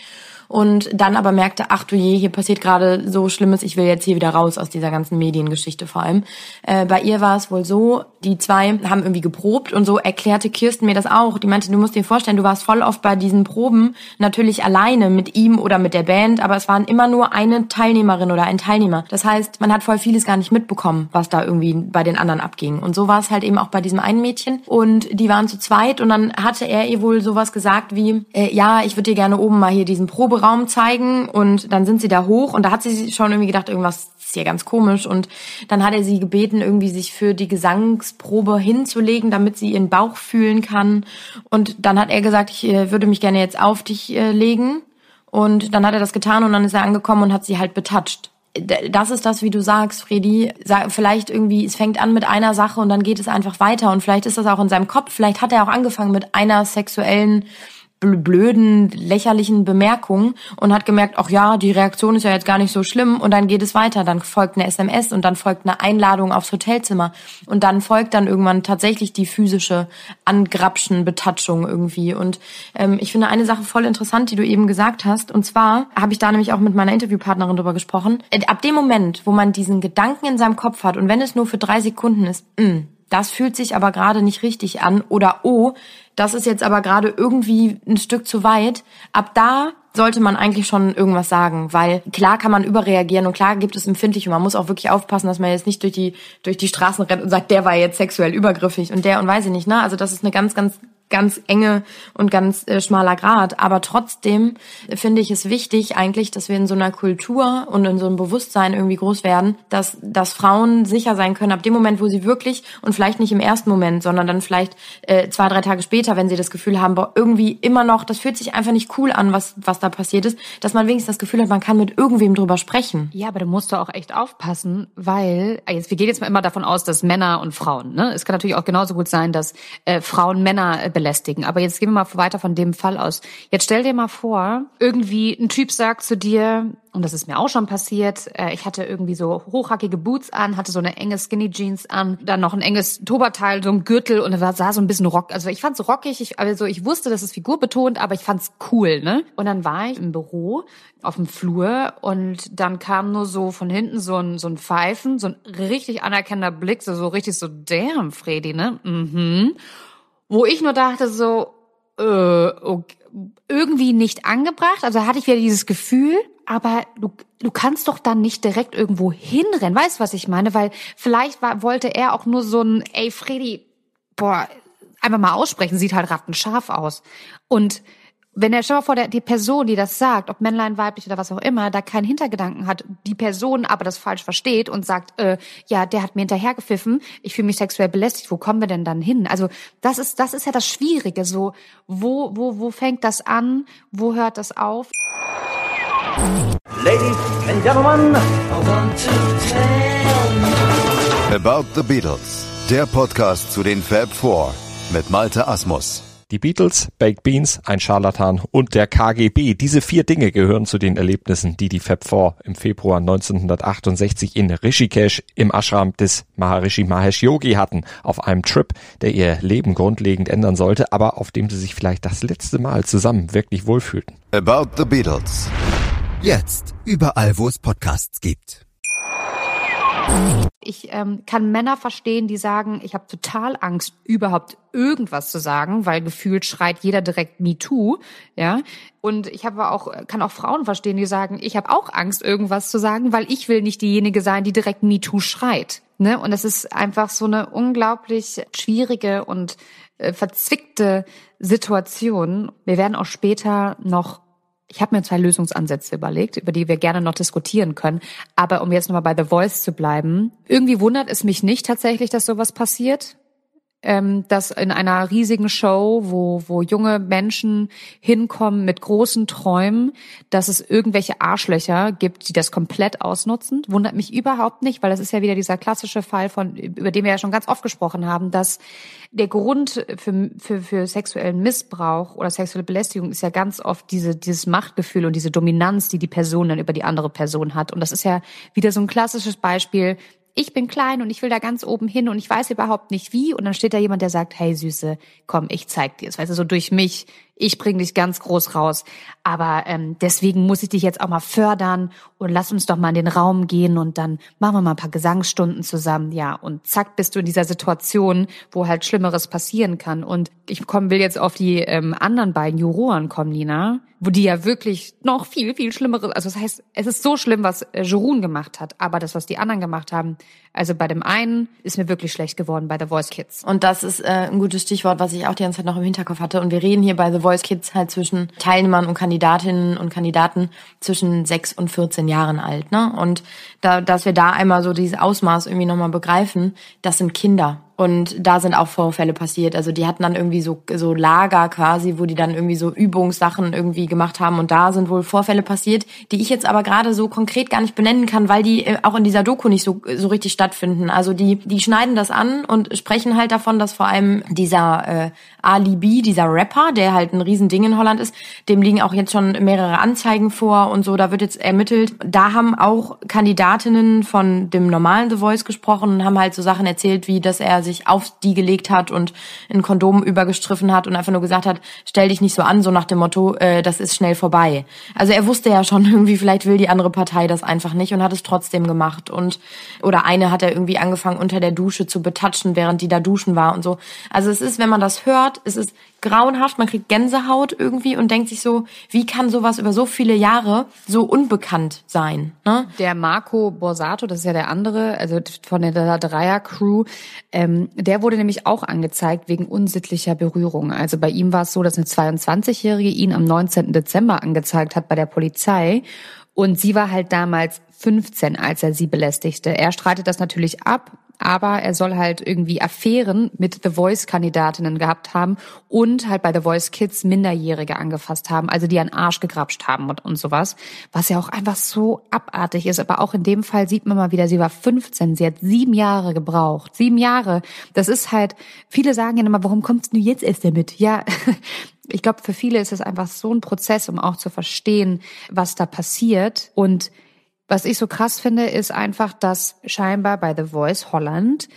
und dann aber merkte, ach du je, hier passiert gerade so Schlimmes, ich will jetzt hier wieder raus aus dieser ganzen Mediengeschichte vor allem. Äh, bei ihr war es wohl so, die zwei haben irgendwie geprobt und so erklärte Kirsten mir das auch. Die meinte, du musst dir vorstellen, du warst voll oft bei diesen Proben natürlich alleine mit ihm oder mit der Band, aber es waren immer nur eine Teilnehmerin oder ein Teilnehmer. Das heißt, man hat voll vieles gar nicht mitbekommen, was da irgendwie bei den anderen abging. Und so war es halt eben auch bei diesem einen Mädchen. Und die waren zu zweit und dann hatte er ihr wohl sowas gesagt wie, äh, ja, ich würde dir gerne oben mal hier diesen Probe Proberaum zeigen und dann sind sie da hoch und da hat sie schon irgendwie gedacht, irgendwas ist hier ganz komisch und dann hat er sie gebeten, irgendwie sich für die Gesangsprobe hinzulegen, damit sie ihren Bauch fühlen kann und dann hat er gesagt, ich äh, würde mich gerne jetzt auf dich äh, legen und dann hat er das getan und dann ist er angekommen und hat sie halt betatscht das ist das, wie du sagst, Fredi. Vielleicht irgendwie, es fängt an mit einer Sache und dann geht es einfach weiter. Und vielleicht ist das auch in seinem Kopf. Vielleicht hat er auch angefangen mit einer sexuellen blöden, lächerlichen Bemerkungen und hat gemerkt, ach ja, die Reaktion ist ja jetzt gar nicht so schlimm und dann geht es weiter. Dann folgt eine SMS und dann folgt eine Einladung aufs Hotelzimmer und dann folgt dann irgendwann tatsächlich die physische Angrapschen, Betatschung irgendwie. Und ähm, ich finde eine Sache voll interessant, die du eben gesagt hast. Und zwar habe ich da nämlich auch mit meiner Interviewpartnerin drüber gesprochen. Äh, ab dem Moment, wo man diesen Gedanken in seinem Kopf hat und wenn es nur für drei Sekunden ist, mh, mm, das fühlt sich aber gerade nicht richtig an oder oh, das ist jetzt aber gerade irgendwie ein Stück zu weit. Ab da sollte man eigentlich schon irgendwas sagen, weil klar kann man überreagieren und klar gibt es empfindlich und man muss auch wirklich aufpassen, dass man jetzt nicht durch die durch die Straßen rennt und sagt, der war jetzt sexuell übergriffig und der und weiß ich nicht, ne? Also das ist eine ganz ganz ganz enge und ganz äh, schmaler Grad. Aber trotzdem finde ich es wichtig eigentlich, dass wir in so einer Kultur und in so einem Bewusstsein irgendwie groß werden, dass, dass Frauen sicher sein können, ab dem Moment, wo sie wirklich und vielleicht nicht im ersten Moment, sondern dann vielleicht äh, zwei, drei Tage später, wenn sie das Gefühl haben, boah, irgendwie immer noch, das fühlt sich einfach nicht cool an, was, was da passiert ist, dass man wenigstens das Gefühl hat, man kann mit irgendwem drüber sprechen.
Ja, aber da musst du auch echt aufpassen, weil, äh, jetzt, wir gehen jetzt mal immer davon aus, dass Männer und Frauen, ne? Es kann natürlich auch genauso gut sein, dass äh, Frauen Männer äh, belästigen. Aber jetzt gehen wir mal weiter von dem Fall aus. Jetzt stell dir mal vor, irgendwie ein Typ sagt zu dir, und das ist mir auch schon passiert, äh, ich hatte irgendwie so hochhackige Boots an, hatte so eine enge Skinny Jeans an, dann noch ein enges Toberteil, so ein Gürtel und es sah so ein bisschen rock. Also ich fand's rockig, ich, also ich wusste, das ist figurbetont, aber ich fand's cool, ne? Und dann war ich im Büro auf dem Flur und dann kam nur so von hinten so ein, so ein Pfeifen, so ein richtig anerkennender Blick, so, so richtig so, damn, Freddy, ne? Mhm wo ich nur dachte so, äh, okay, irgendwie nicht angebracht. Also hatte ich wieder dieses Gefühl, aber du, du kannst doch dann nicht direkt irgendwo hinrennen. Weißt was ich meine? Weil vielleicht war, wollte er auch nur so ein, ey Freddy, boah, einfach mal aussprechen, sieht halt rattenscharf aus. Und wenn er, schau mal vor, der, die Person, die das sagt, ob Männlein, weiblich oder was auch immer, da keinen Hintergedanken hat, die Person aber das falsch versteht und sagt, äh, ja, der hat mir hinterhergepfiffen, ich fühle mich sexuell belästigt, wo kommen wir denn dann hin? Also das ist, das ist ja das Schwierige, so, wo, wo, wo fängt das an, wo hört das auf?
Ladies and Gentlemen, About the Beatles, der Podcast zu den Fab Four mit Malte Asmus.
Die Beatles, Baked Beans, ein Scharlatan und der KGB. Diese vier Dinge gehören zu den Erlebnissen, die die Fab Four im Februar 1968 in Rishikesh im Ashram des Maharishi Mahesh Yogi hatten. Auf einem Trip, der ihr Leben grundlegend ändern sollte, aber auf dem sie sich vielleicht das letzte Mal zusammen wirklich wohlfühlten.
About the Beatles. Jetzt überall, wo es Podcasts gibt.
Ich ähm, kann Männer verstehen, die sagen, ich habe total Angst, überhaupt irgendwas zu sagen, weil gefühlt schreit jeder direkt Me Too, ja. Und ich habe auch kann auch Frauen verstehen, die sagen, ich habe auch Angst, irgendwas zu sagen, weil ich will nicht diejenige sein, die direkt Me Too schreit. Ne? Und es ist einfach so eine unglaublich schwierige und äh, verzwickte Situation. Wir werden auch später noch ich habe mir zwei Lösungsansätze überlegt, über die wir gerne noch diskutieren können. Aber um jetzt nochmal bei The Voice zu bleiben, irgendwie wundert es mich nicht tatsächlich, dass sowas passiert. Ähm, dass in einer riesigen Show, wo, wo junge Menschen hinkommen mit großen Träumen, dass es irgendwelche Arschlöcher gibt, die das komplett ausnutzen. Wundert mich überhaupt nicht, weil das ist ja wieder dieser klassische Fall von, über den wir ja schon ganz oft gesprochen haben, dass der Grund für, für, für sexuellen Missbrauch oder sexuelle Belästigung ist ja ganz oft diese, dieses Machtgefühl und diese Dominanz, die die Person dann über die andere Person hat. Und das ist ja wieder so ein klassisches Beispiel, ich bin klein und ich will da ganz oben hin und ich weiß überhaupt nicht wie. Und dann steht da jemand, der sagt, hey Süße, komm, ich zeig dir es. Weißt du, so durch mich, ich bring dich ganz groß raus. Aber ähm, deswegen muss ich dich jetzt auch mal fördern und lass uns doch mal in den Raum gehen und dann machen wir mal ein paar Gesangsstunden zusammen. Ja, und zack, bist du in dieser Situation, wo halt Schlimmeres passieren kann. Und ich komm, will jetzt auf die ähm, anderen beiden Juroren kommen, Lina, wo die ja wirklich noch viel, viel Schlimmeres, also das heißt, es ist so schlimm, was äh, Jerun gemacht hat, aber das, was die anderen gemacht haben, also bei dem einen ist mir wirklich schlecht geworden, bei The Voice Kids.
Und das ist äh, ein gutes Stichwort, was ich auch die ganze Zeit noch im Hinterkopf hatte. Und wir reden hier bei The Voice Kids halt zwischen Teilnehmern und Kandidatinnen und Kandidaten zwischen sechs und 14 Jahren alt. Ne? Und da, dass wir da einmal so dieses Ausmaß irgendwie nochmal begreifen, das sind Kinder. Und da sind auch Vorfälle passiert. Also die hatten dann irgendwie so, so Lager quasi, wo die dann irgendwie so Übungssachen irgendwie gemacht haben. Und da sind wohl Vorfälle passiert, die ich jetzt aber gerade so konkret gar nicht benennen kann, weil die äh, auch in dieser Doku nicht so, so richtig stattfinden. Also die, die schneiden das an und sprechen halt davon, dass vor allem dieser äh, Ali B, dieser Rapper, der halt ein Riesending in Holland ist, dem liegen auch jetzt schon mehrere Anzeigen vor und so, da wird jetzt ermittelt. Da haben auch Kandidatinnen von dem normalen The Voice gesprochen und haben halt so Sachen erzählt, wie dass er sich auf die gelegt hat und ein Kondom übergestriffen hat und einfach nur gesagt hat, stell dich nicht so an, so nach dem Motto, äh, das ist schnell vorbei. Also er wusste ja schon irgendwie, vielleicht will die andere Partei das einfach nicht und hat es trotzdem gemacht. Und oder eine hat er irgendwie angefangen unter der Dusche zu betatschen, während die da duschen war und so. Also es ist, wenn man das hört, es ist grauenhaft, man kriegt Gänsehaut irgendwie und denkt sich so, wie kann sowas über so viele Jahre so unbekannt sein? Ne?
Der Marco Borsato, das ist ja der andere, also von der Dreier-Crew, ähm, der wurde nämlich auch angezeigt wegen unsittlicher Berührung. Also bei ihm war es so, dass eine 22-Jährige ihn am 19. Dezember angezeigt hat bei der Polizei und sie war halt damals 15, als er sie belästigte. Er streitet das natürlich ab, aber er soll halt irgendwie Affären mit The Voice-Kandidatinnen gehabt haben und halt bei The Voice Kids Minderjährige angefasst haben, also die einen Arsch gegrapscht haben und, und sowas, was ja auch einfach so abartig ist. Aber auch in dem Fall sieht man mal wieder, sie war 15, sie hat sieben Jahre gebraucht. Sieben Jahre. Das ist halt, viele sagen ja immer, warum kommst du jetzt erst damit? Ja, ich glaube, für viele ist es einfach so ein Prozess, um auch zu verstehen, was da passiert und was ich so krass finde, ist einfach, dass scheinbar bei The Voice Holland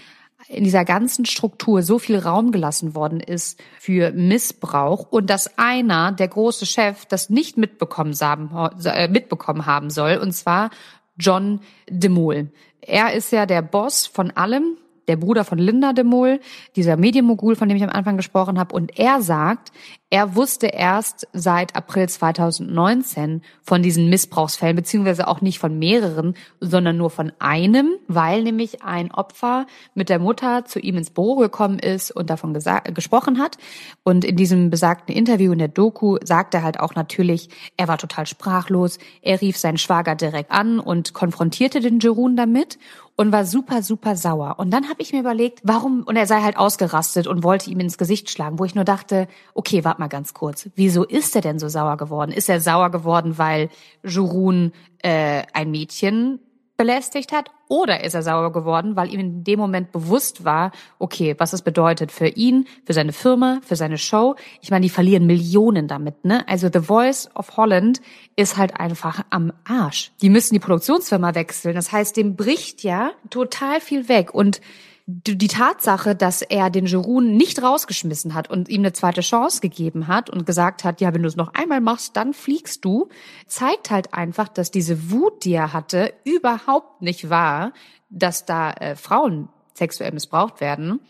in dieser ganzen Struktur so viel Raum gelassen worden ist für Missbrauch und dass einer, der große Chef, das nicht mitbekommen haben, äh, mitbekommen haben soll, und zwar John DeMol. Er ist ja der Boss von allem, der Bruder von Linda de Mol, dieser Medienmogul, von dem ich am Anfang gesprochen habe. Und er sagt, er wusste erst seit April 2019 von diesen Missbrauchsfällen, beziehungsweise auch nicht von mehreren, sondern nur von einem, weil nämlich ein Opfer mit der Mutter zu ihm ins Büro gekommen ist und davon gesprochen hat. Und in diesem besagten Interview in der Doku sagt er halt auch natürlich, er war total sprachlos. Er rief seinen Schwager direkt an und konfrontierte den Jerun damit und war super, super sauer. Und dann habe ich mir überlegt, warum, und er sei halt ausgerastet und wollte ihm ins Gesicht schlagen, wo ich nur dachte, okay, warte mal ganz kurz, wieso ist er denn so sauer geworden? Ist er sauer geworden, weil Jurun äh, ein Mädchen belästigt hat oder ist er sauer geworden, weil ihm in dem Moment bewusst war, okay, was das bedeutet für ihn, für seine Firma, für seine Show. Ich meine, die verlieren Millionen damit, ne? Also The Voice of Holland ist halt einfach am Arsch. Die müssen die Produktionsfirma wechseln. Das heißt, dem bricht ja total viel weg und die Tatsache, dass er den Jerun nicht rausgeschmissen hat und ihm eine zweite Chance gegeben hat und gesagt hat, ja, wenn du es noch einmal machst, dann fliegst du, zeigt halt einfach, dass diese Wut, die er hatte, überhaupt nicht war, dass da äh, Frauen sexuell missbraucht werden,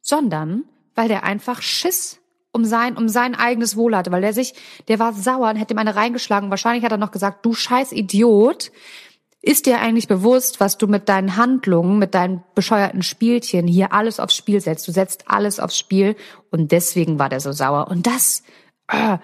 sondern weil der einfach Schiss um sein, um sein eigenes Wohl hatte, weil der sich, der war sauer und hätte ihm eine reingeschlagen. Wahrscheinlich hat er noch gesagt, du scheiß Idiot, ist dir eigentlich bewusst, was du mit deinen Handlungen, mit deinen bescheuerten Spielchen hier alles aufs Spiel setzt? Du setzt alles aufs Spiel und deswegen war der so sauer. Und das, äh,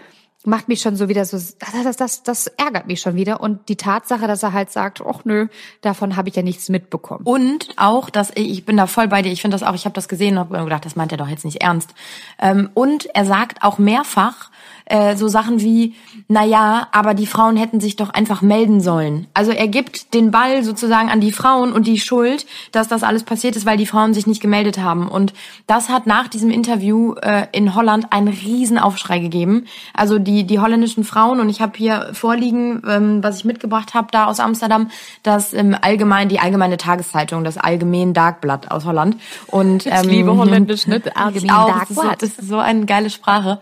macht mich schon so wieder so, das, das, das ärgert mich schon wieder. Und die Tatsache, dass er halt sagt, ach nö, davon habe ich ja nichts mitbekommen.
Und auch, dass ich bin da voll bei dir, ich finde das auch, ich habe das gesehen und habe gedacht, das meint er doch jetzt nicht ernst. Ähm, und er sagt auch mehrfach, äh, so Sachen wie, na ja, aber die Frauen hätten sich doch einfach melden sollen. Also er gibt den Ball sozusagen an die Frauen und die Schuld, dass das alles passiert ist, weil die Frauen sich nicht gemeldet haben. Und das hat nach diesem Interview äh, in Holland einen riesen Aufschrei gegeben. Also die, die holländischen Frauen, und ich habe hier vorliegen, ähm, was ich mitgebracht habe da aus Amsterdam, das ähm, allgemein, die allgemeine Tageszeitung, das Allgemein Dagblatt aus Holland. Und ähm,
ich liebe Holländisch, ne?
Allgemein Dagblatt. Das ist, so, das ist so eine geile Sprache.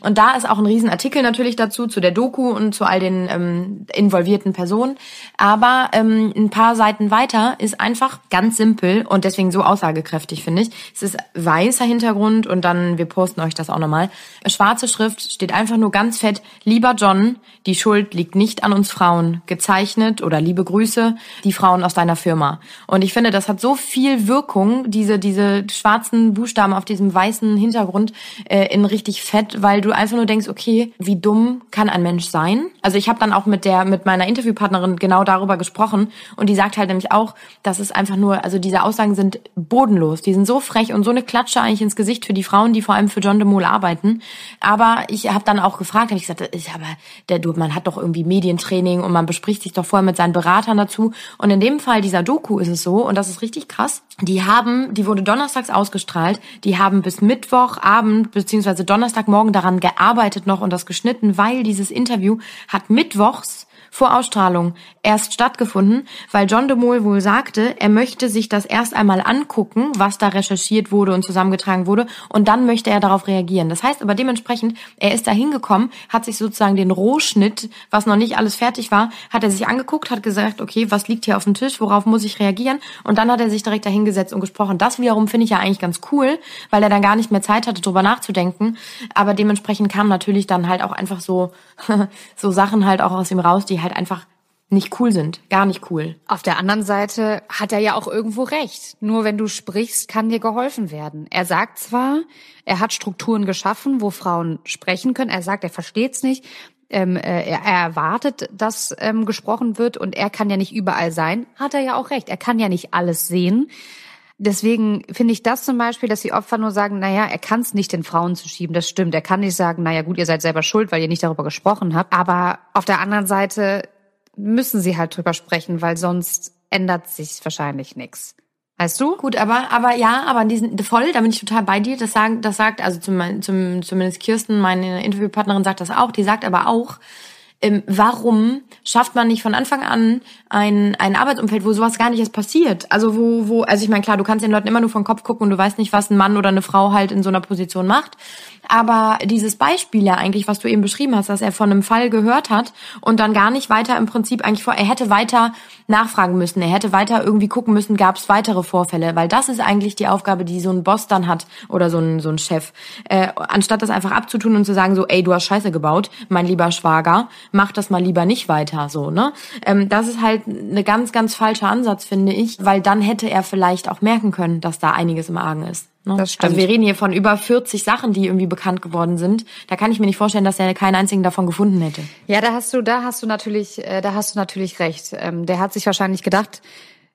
Und da ist auch ein Riesenartikel natürlich dazu, zu der Doku und zu all den ähm, involvierten Personen. Aber ähm, ein paar Seiten weiter ist einfach ganz simpel und deswegen so aussagekräftig, finde ich. Es ist weißer Hintergrund und dann, wir posten euch das auch nochmal. Schwarze Schrift steht einfach nur ganz fett, lieber John, die Schuld liegt nicht an uns Frauen. Gezeichnet oder liebe Grüße, die Frauen aus deiner Firma. Und ich finde, das hat so viel Wirkung, diese, diese schwarzen Buchstaben auf diesem weißen Hintergrund äh, in richtig fett, weil du einfach nur denkst, okay, wie dumm kann ein Mensch sein? Also ich habe dann auch mit der mit meiner Interviewpartnerin genau darüber gesprochen und die sagt halt nämlich auch, dass es einfach nur, also diese Aussagen sind bodenlos, die sind so frech und so eine Klatsche eigentlich ins Gesicht für die Frauen, die vor allem für John de Mol arbeiten. Aber ich habe dann auch gefragt, habe ich gesagt, ich, aber der, du, man hat doch irgendwie Medientraining und man bespricht sich doch vorher mit seinen Beratern dazu. Und in dem Fall dieser Doku ist es so und das ist richtig krass. Die haben, die wurde donnerstags ausgestrahlt, die haben bis Mittwochabend beziehungsweise Donnerstagmorgen daran gearbeitet noch und das geschnitten, weil dieses Interview hat mittwochs vor Ausstrahlung erst stattgefunden, weil John de Mol wohl sagte, er möchte sich das erst einmal angucken, was da recherchiert wurde und zusammengetragen wurde, und dann möchte er darauf reagieren. Das heißt aber dementsprechend, er ist da hingekommen, hat sich sozusagen den Rohschnitt, was noch nicht alles fertig war, hat er sich angeguckt, hat gesagt, okay, was liegt hier auf dem Tisch, worauf muss ich reagieren? Und dann hat er sich direkt dahingesetzt und gesprochen. Das wiederum finde ich ja eigentlich ganz cool, weil er dann gar nicht mehr Zeit hatte, drüber nachzudenken. Aber dementsprechend kamen natürlich dann halt auch einfach so, so Sachen halt auch aus ihm raus, die halt halt einfach nicht cool sind. Gar nicht cool.
Auf der anderen Seite hat er ja auch irgendwo recht. Nur wenn du sprichst, kann dir geholfen werden. Er sagt zwar, er hat Strukturen geschaffen, wo Frauen sprechen können. Er sagt, er versteht's nicht. Ähm, äh, er, er erwartet, dass ähm, gesprochen wird und er kann ja nicht überall sein. Hat er ja auch recht. Er kann ja nicht alles sehen. Deswegen finde ich das zum Beispiel, dass die Opfer nur sagen, naja, er kann es nicht den Frauen zu schieben. Das stimmt. Er kann nicht sagen, naja gut, ihr seid selber schuld, weil ihr nicht darüber gesprochen habt. Aber auf der anderen Seite müssen sie halt drüber sprechen, weil sonst ändert sich wahrscheinlich nichts. Weißt du?
Gut, aber aber ja, aber in diesen voll, da bin ich total bei dir. Das sagen, das sagt also zum, zum zumindest Kirsten, meine Interviewpartnerin sagt das auch. Die sagt aber auch, ähm, warum schafft man nicht von Anfang an ein, ein Arbeitsumfeld, wo sowas gar nicht erst passiert? Also wo, wo, also ich meine, klar, du kannst den Leuten immer nur vom Kopf gucken und du weißt nicht, was ein Mann oder eine Frau halt in so einer Position macht. Aber dieses Beispiel ja eigentlich, was du eben beschrieben hast, dass er von einem Fall gehört hat und dann gar nicht weiter im Prinzip eigentlich vor, er hätte weiter nachfragen müssen, er hätte weiter irgendwie gucken müssen, gab es weitere Vorfälle, weil das ist eigentlich die Aufgabe, die so ein Boss dann hat oder so ein, so ein Chef. Äh, anstatt das einfach abzutun und zu sagen so, ey, du hast Scheiße gebaut, mein lieber Schwager, mach das mal lieber nicht weiter, so, ne? Ähm, das ist halt eine ganz, ganz falscher Ansatz, finde ich, weil dann hätte er vielleicht auch merken können, dass da einiges im Argen ist. Ne? Das stimmt. Also wir reden hier von über 40 Sachen, die irgendwie bekannt geworden sind. Da kann ich mir nicht vorstellen, dass er keinen einzigen davon gefunden hätte.
Ja, da hast du, da hast du natürlich, äh, da hast du natürlich recht. Ähm, der hat sich wahrscheinlich gedacht,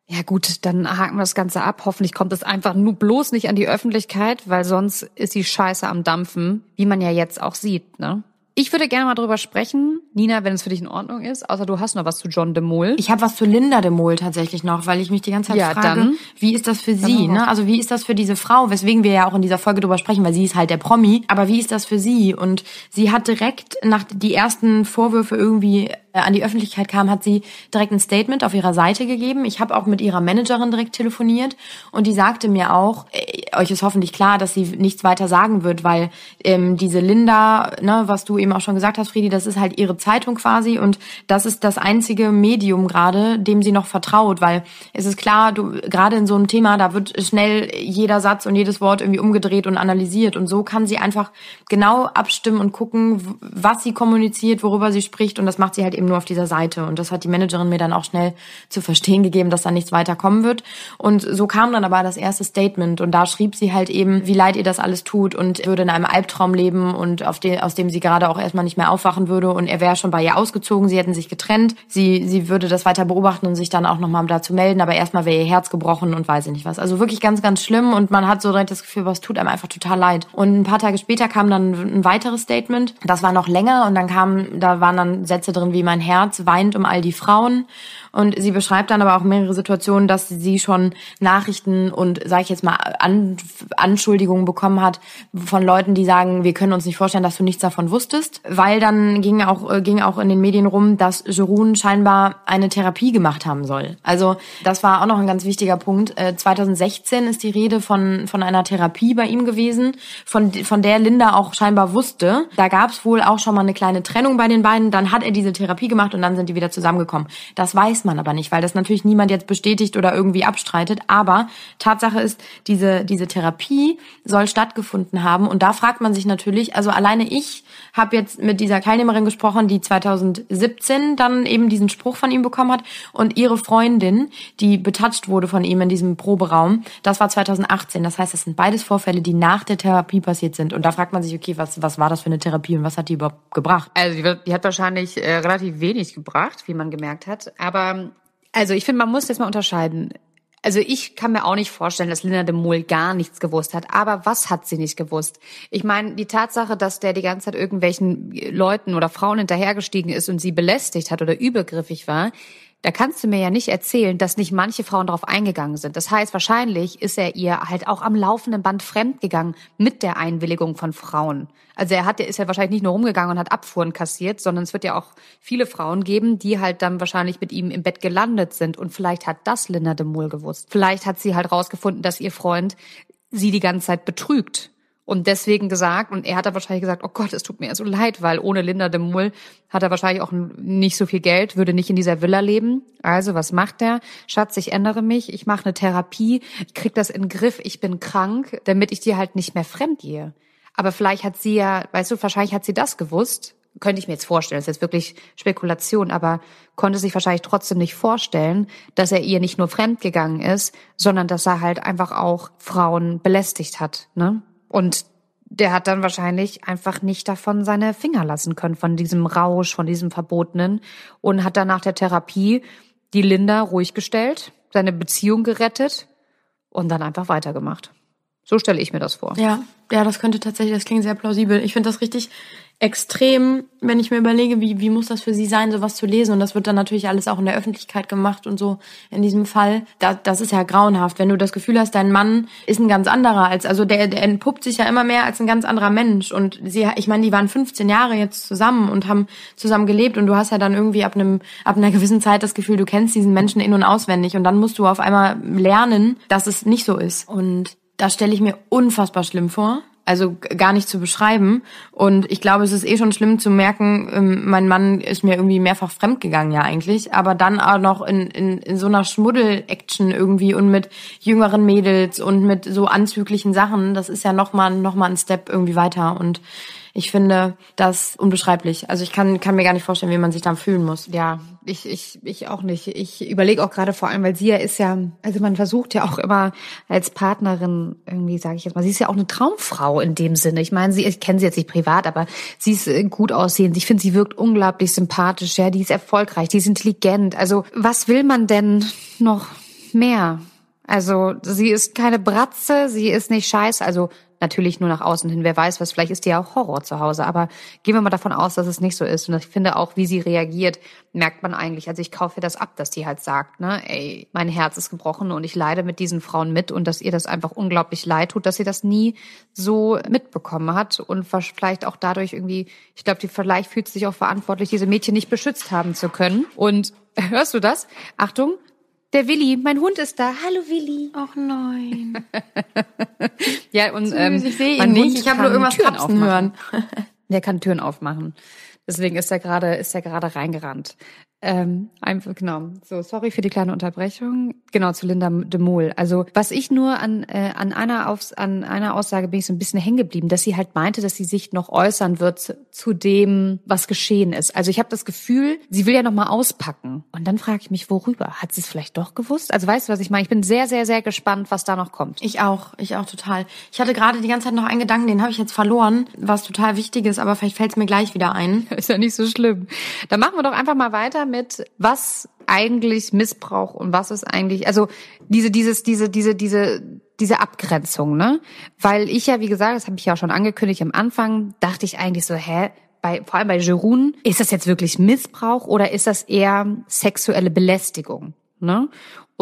ja gut, dann haken wir das Ganze ab. Hoffentlich kommt es einfach nur bloß nicht an die Öffentlichkeit, weil sonst ist die Scheiße am Dampfen, wie man ja jetzt auch sieht, ne? Ich würde gerne mal drüber sprechen, Nina, wenn es für dich in Ordnung ist, außer du hast noch was zu John de Mol.
Ich habe was zu Linda de Mol tatsächlich noch, weil ich mich die ganze Zeit ja, frage, dann, wie ist das für sie, ne? Also wie ist das für diese Frau, weswegen wir ja auch in dieser Folge drüber sprechen, weil sie ist halt der Promi, aber wie ist das für sie? Und sie hat direkt nach die ersten Vorwürfe irgendwie äh, an die Öffentlichkeit kam, hat sie direkt ein Statement auf ihrer Seite gegeben. Ich habe auch mit ihrer Managerin direkt telefoniert und die sagte mir auch, äh, euch ist hoffentlich klar, dass sie nichts weiter sagen wird, weil ähm, diese Linda, ne, was du eben auch schon gesagt hast, Friedi, das ist halt ihre Zeitung quasi und das ist das einzige Medium gerade, dem sie noch vertraut, weil es ist klar, du gerade in so einem Thema, da wird schnell jeder Satz und jedes Wort irgendwie umgedreht und analysiert und so kann sie einfach genau abstimmen und gucken, was sie kommuniziert, worüber sie spricht und das macht sie halt eben nur auf dieser Seite. Und das hat die Managerin mir dann auch schnell zu verstehen gegeben, dass da nichts weiter kommen wird. Und so kam dann aber das erste Statement. Und da schrieb sie halt eben, wie leid ihr das alles tut und würde in einem Albtraum leben und auf den, aus dem sie gerade auch erstmal nicht mehr aufwachen würde und er wäre schon bei ihr ausgezogen, sie hätten sich getrennt, sie, sie würde das weiter beobachten und sich dann auch nochmal dazu melden, aber erstmal wäre ihr Herz gebrochen und weiß ich nicht was. Also wirklich ganz, ganz schlimm und man hat so direkt das Gefühl, was tut einem einfach total leid. Und ein paar Tage später kam dann ein weiteres Statement, das war noch länger und dann kam, da waren dann Sätze drin wie mein Herz weint um all die Frauen und sie beschreibt dann aber auch mehrere Situationen, dass sie schon Nachrichten und, sage ich jetzt mal, An Anschuldigungen bekommen hat von Leuten, die sagen, wir können uns nicht vorstellen, dass du nichts davon wusstest. Weil dann ging auch, äh, ging auch in den Medien rum, dass Jerun scheinbar eine Therapie gemacht haben soll. Also das war auch noch ein ganz wichtiger Punkt. 2016 äh, ist die Rede von, von einer Therapie bei ihm gewesen, von, von der Linda auch scheinbar wusste. Da gab es wohl auch schon mal eine kleine Trennung bei den beiden. Dann hat er diese Therapie gemacht und dann sind die wieder zusammengekommen. Das weiß weiß man aber nicht, weil das natürlich niemand jetzt bestätigt oder irgendwie abstreitet. Aber Tatsache ist, diese, diese Therapie soll stattgefunden haben. Und da fragt man sich natürlich, also alleine ich habe jetzt mit dieser Teilnehmerin gesprochen, die 2017 dann eben diesen Spruch von ihm bekommen hat. Und ihre Freundin, die betatscht wurde von ihm in diesem Proberaum, das war 2018. Das heißt, das sind beides Vorfälle, die nach der Therapie passiert sind. Und da fragt man sich, okay, was, was war das für eine Therapie und was hat die überhaupt gebracht?
Also die, die hat wahrscheinlich äh, relativ wenig gebracht, wie man gemerkt hat. Aber also ich finde, man muss jetzt mal unterscheiden. Also ich kann mir auch nicht vorstellen, dass Linda de Mol gar nichts gewusst hat. Aber was hat sie nicht gewusst? Ich meine, die Tatsache, dass der die ganze Zeit irgendwelchen Leuten oder Frauen hinterhergestiegen ist und sie belästigt hat oder übergriffig war, da kannst du mir ja nicht erzählen, dass nicht manche Frauen darauf eingegangen sind. Das heißt, wahrscheinlich ist er ihr halt auch am laufenden Band fremdgegangen mit der Einwilligung von Frauen. Also er hat, ist ja wahrscheinlich nicht nur rumgegangen und hat Abfuhren kassiert, sondern es wird ja auch viele Frauen geben, die halt dann wahrscheinlich mit ihm im Bett gelandet sind. Und vielleicht hat das Linda de Mol gewusst. Vielleicht hat sie halt rausgefunden, dass ihr Freund sie die ganze Zeit betrügt und deswegen gesagt, und er hat da wahrscheinlich gesagt, oh Gott, es tut mir so leid, weil ohne Linda de Mull hat er wahrscheinlich auch nicht so viel Geld, würde nicht in dieser Villa leben. Also was macht er? Schatz, ich ändere mich, ich mache eine Therapie, ich krieg das in den Griff, ich bin krank, damit ich dir halt nicht mehr fremd gehe. Aber vielleicht hat sie ja, weißt du, wahrscheinlich hat sie das gewusst, könnte ich mir jetzt vorstellen, das ist jetzt wirklich Spekulation, aber konnte sich wahrscheinlich trotzdem nicht vorstellen, dass er ihr nicht nur fremd gegangen ist, sondern dass er halt einfach auch Frauen belästigt hat, ne? Und der hat dann wahrscheinlich einfach nicht davon seine Finger lassen können, von diesem Rausch, von diesem Verbotenen und hat dann nach der Therapie die Linda ruhig gestellt, seine Beziehung gerettet und dann einfach weitergemacht. So stelle ich mir das vor.
Ja, ja, das könnte tatsächlich, das klingt sehr plausibel. Ich finde das richtig extrem, wenn ich mir überlege, wie, wie muss das für sie sein, sowas zu lesen. Und das wird dann natürlich alles auch in der Öffentlichkeit gemacht und so in diesem Fall. Da, das ist ja grauenhaft, wenn du das Gefühl hast, dein Mann ist ein ganz anderer als, also der, der entpuppt sich ja immer mehr als ein ganz anderer Mensch. Und sie, ich meine, die waren 15 Jahre jetzt zusammen und haben zusammen gelebt und du hast ja dann irgendwie ab einem, ab einer gewissen Zeit das Gefühl, du kennst diesen Menschen in- und auswendig und dann musst du auf einmal lernen, dass es nicht so ist. Und das stelle ich mir unfassbar schlimm vor also gar nicht zu beschreiben. Und ich glaube, es ist eh schon schlimm zu merken, ähm, mein Mann ist mir irgendwie mehrfach fremdgegangen, ja eigentlich. Aber dann auch noch in, in, in so einer Schmuddel-Action irgendwie und mit jüngeren Mädels und mit so anzüglichen Sachen, das ist ja nochmal noch mal ein Step irgendwie weiter. Und ich finde das unbeschreiblich. Also ich kann, kann mir gar nicht vorstellen, wie man sich dann fühlen muss.
Ja, ich, ich, ich auch nicht. Ich überlege auch gerade vor allem, weil sie ja ist ja, also man versucht ja auch immer als Partnerin irgendwie, sage ich jetzt mal, sie ist ja auch eine Traumfrau in dem Sinne. Ich meine, sie, ich kenne sie jetzt nicht privat, aber sie ist äh, gut aussehend. Ich finde, sie wirkt unglaublich sympathisch. Ja, die ist erfolgreich, die ist intelligent. Also was will man denn noch mehr? Also sie ist keine Bratze, sie ist nicht scheiße. Also natürlich nur nach außen hin. Wer weiß, was vielleicht ist die ja auch Horror zu Hause. Aber gehen wir mal davon aus, dass es nicht so ist. Und ich finde auch, wie sie reagiert, merkt man eigentlich. Also ich kaufe das ab, dass die halt sagt, ne, ey, mein Herz ist gebrochen und ich leide mit diesen Frauen mit und dass ihr das einfach unglaublich leid tut, dass sie das nie so mitbekommen hat und vielleicht auch dadurch irgendwie, ich glaube, die vielleicht fühlt sich auch verantwortlich, diese Mädchen nicht beschützt haben zu können. Und hörst du das? Achtung, der Willi, mein Hund ist da. Hallo Willi.
Ach nein.
ja, und ähm,
ich sehe ihn nicht. Ich habe nur irgendwas
Türen tapsen hören. Der kann Türen aufmachen. Deswegen ist er gerade ist er gerade reingerannt. Ähm, einfach, genau. So, sorry für die kleine Unterbrechung. Genau, zu Linda de Mol. Also, was ich nur an, äh, an, einer Aufs an einer Aussage bin ich so ein bisschen hängen geblieben, dass sie halt meinte, dass sie sich noch äußern wird zu, zu dem, was geschehen ist. Also ich habe das Gefühl, sie will ja noch mal auspacken. Und dann frage ich mich, worüber? Hat sie es vielleicht doch gewusst? Also weißt du, was ich meine? Ich bin sehr, sehr, sehr gespannt, was da noch kommt.
Ich auch, ich auch total. Ich hatte gerade die ganze Zeit noch einen Gedanken, den habe ich jetzt verloren, was total wichtig ist, aber vielleicht fällt es mir gleich wieder ein.
Ist ja nicht so schlimm. Dann machen wir doch einfach mal weiter mit, was eigentlich Missbrauch und was ist eigentlich, also diese, dieses, diese, diese, diese, diese Abgrenzung, ne? Weil ich ja, wie gesagt, das habe ich ja auch schon angekündigt am Anfang, dachte ich eigentlich so, hä, bei, vor allem bei Jerun, ist das jetzt wirklich Missbrauch oder ist das eher sexuelle Belästigung? Ne?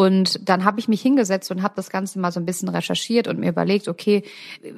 Und dann habe ich mich hingesetzt und habe das Ganze mal so ein bisschen recherchiert und mir überlegt, okay,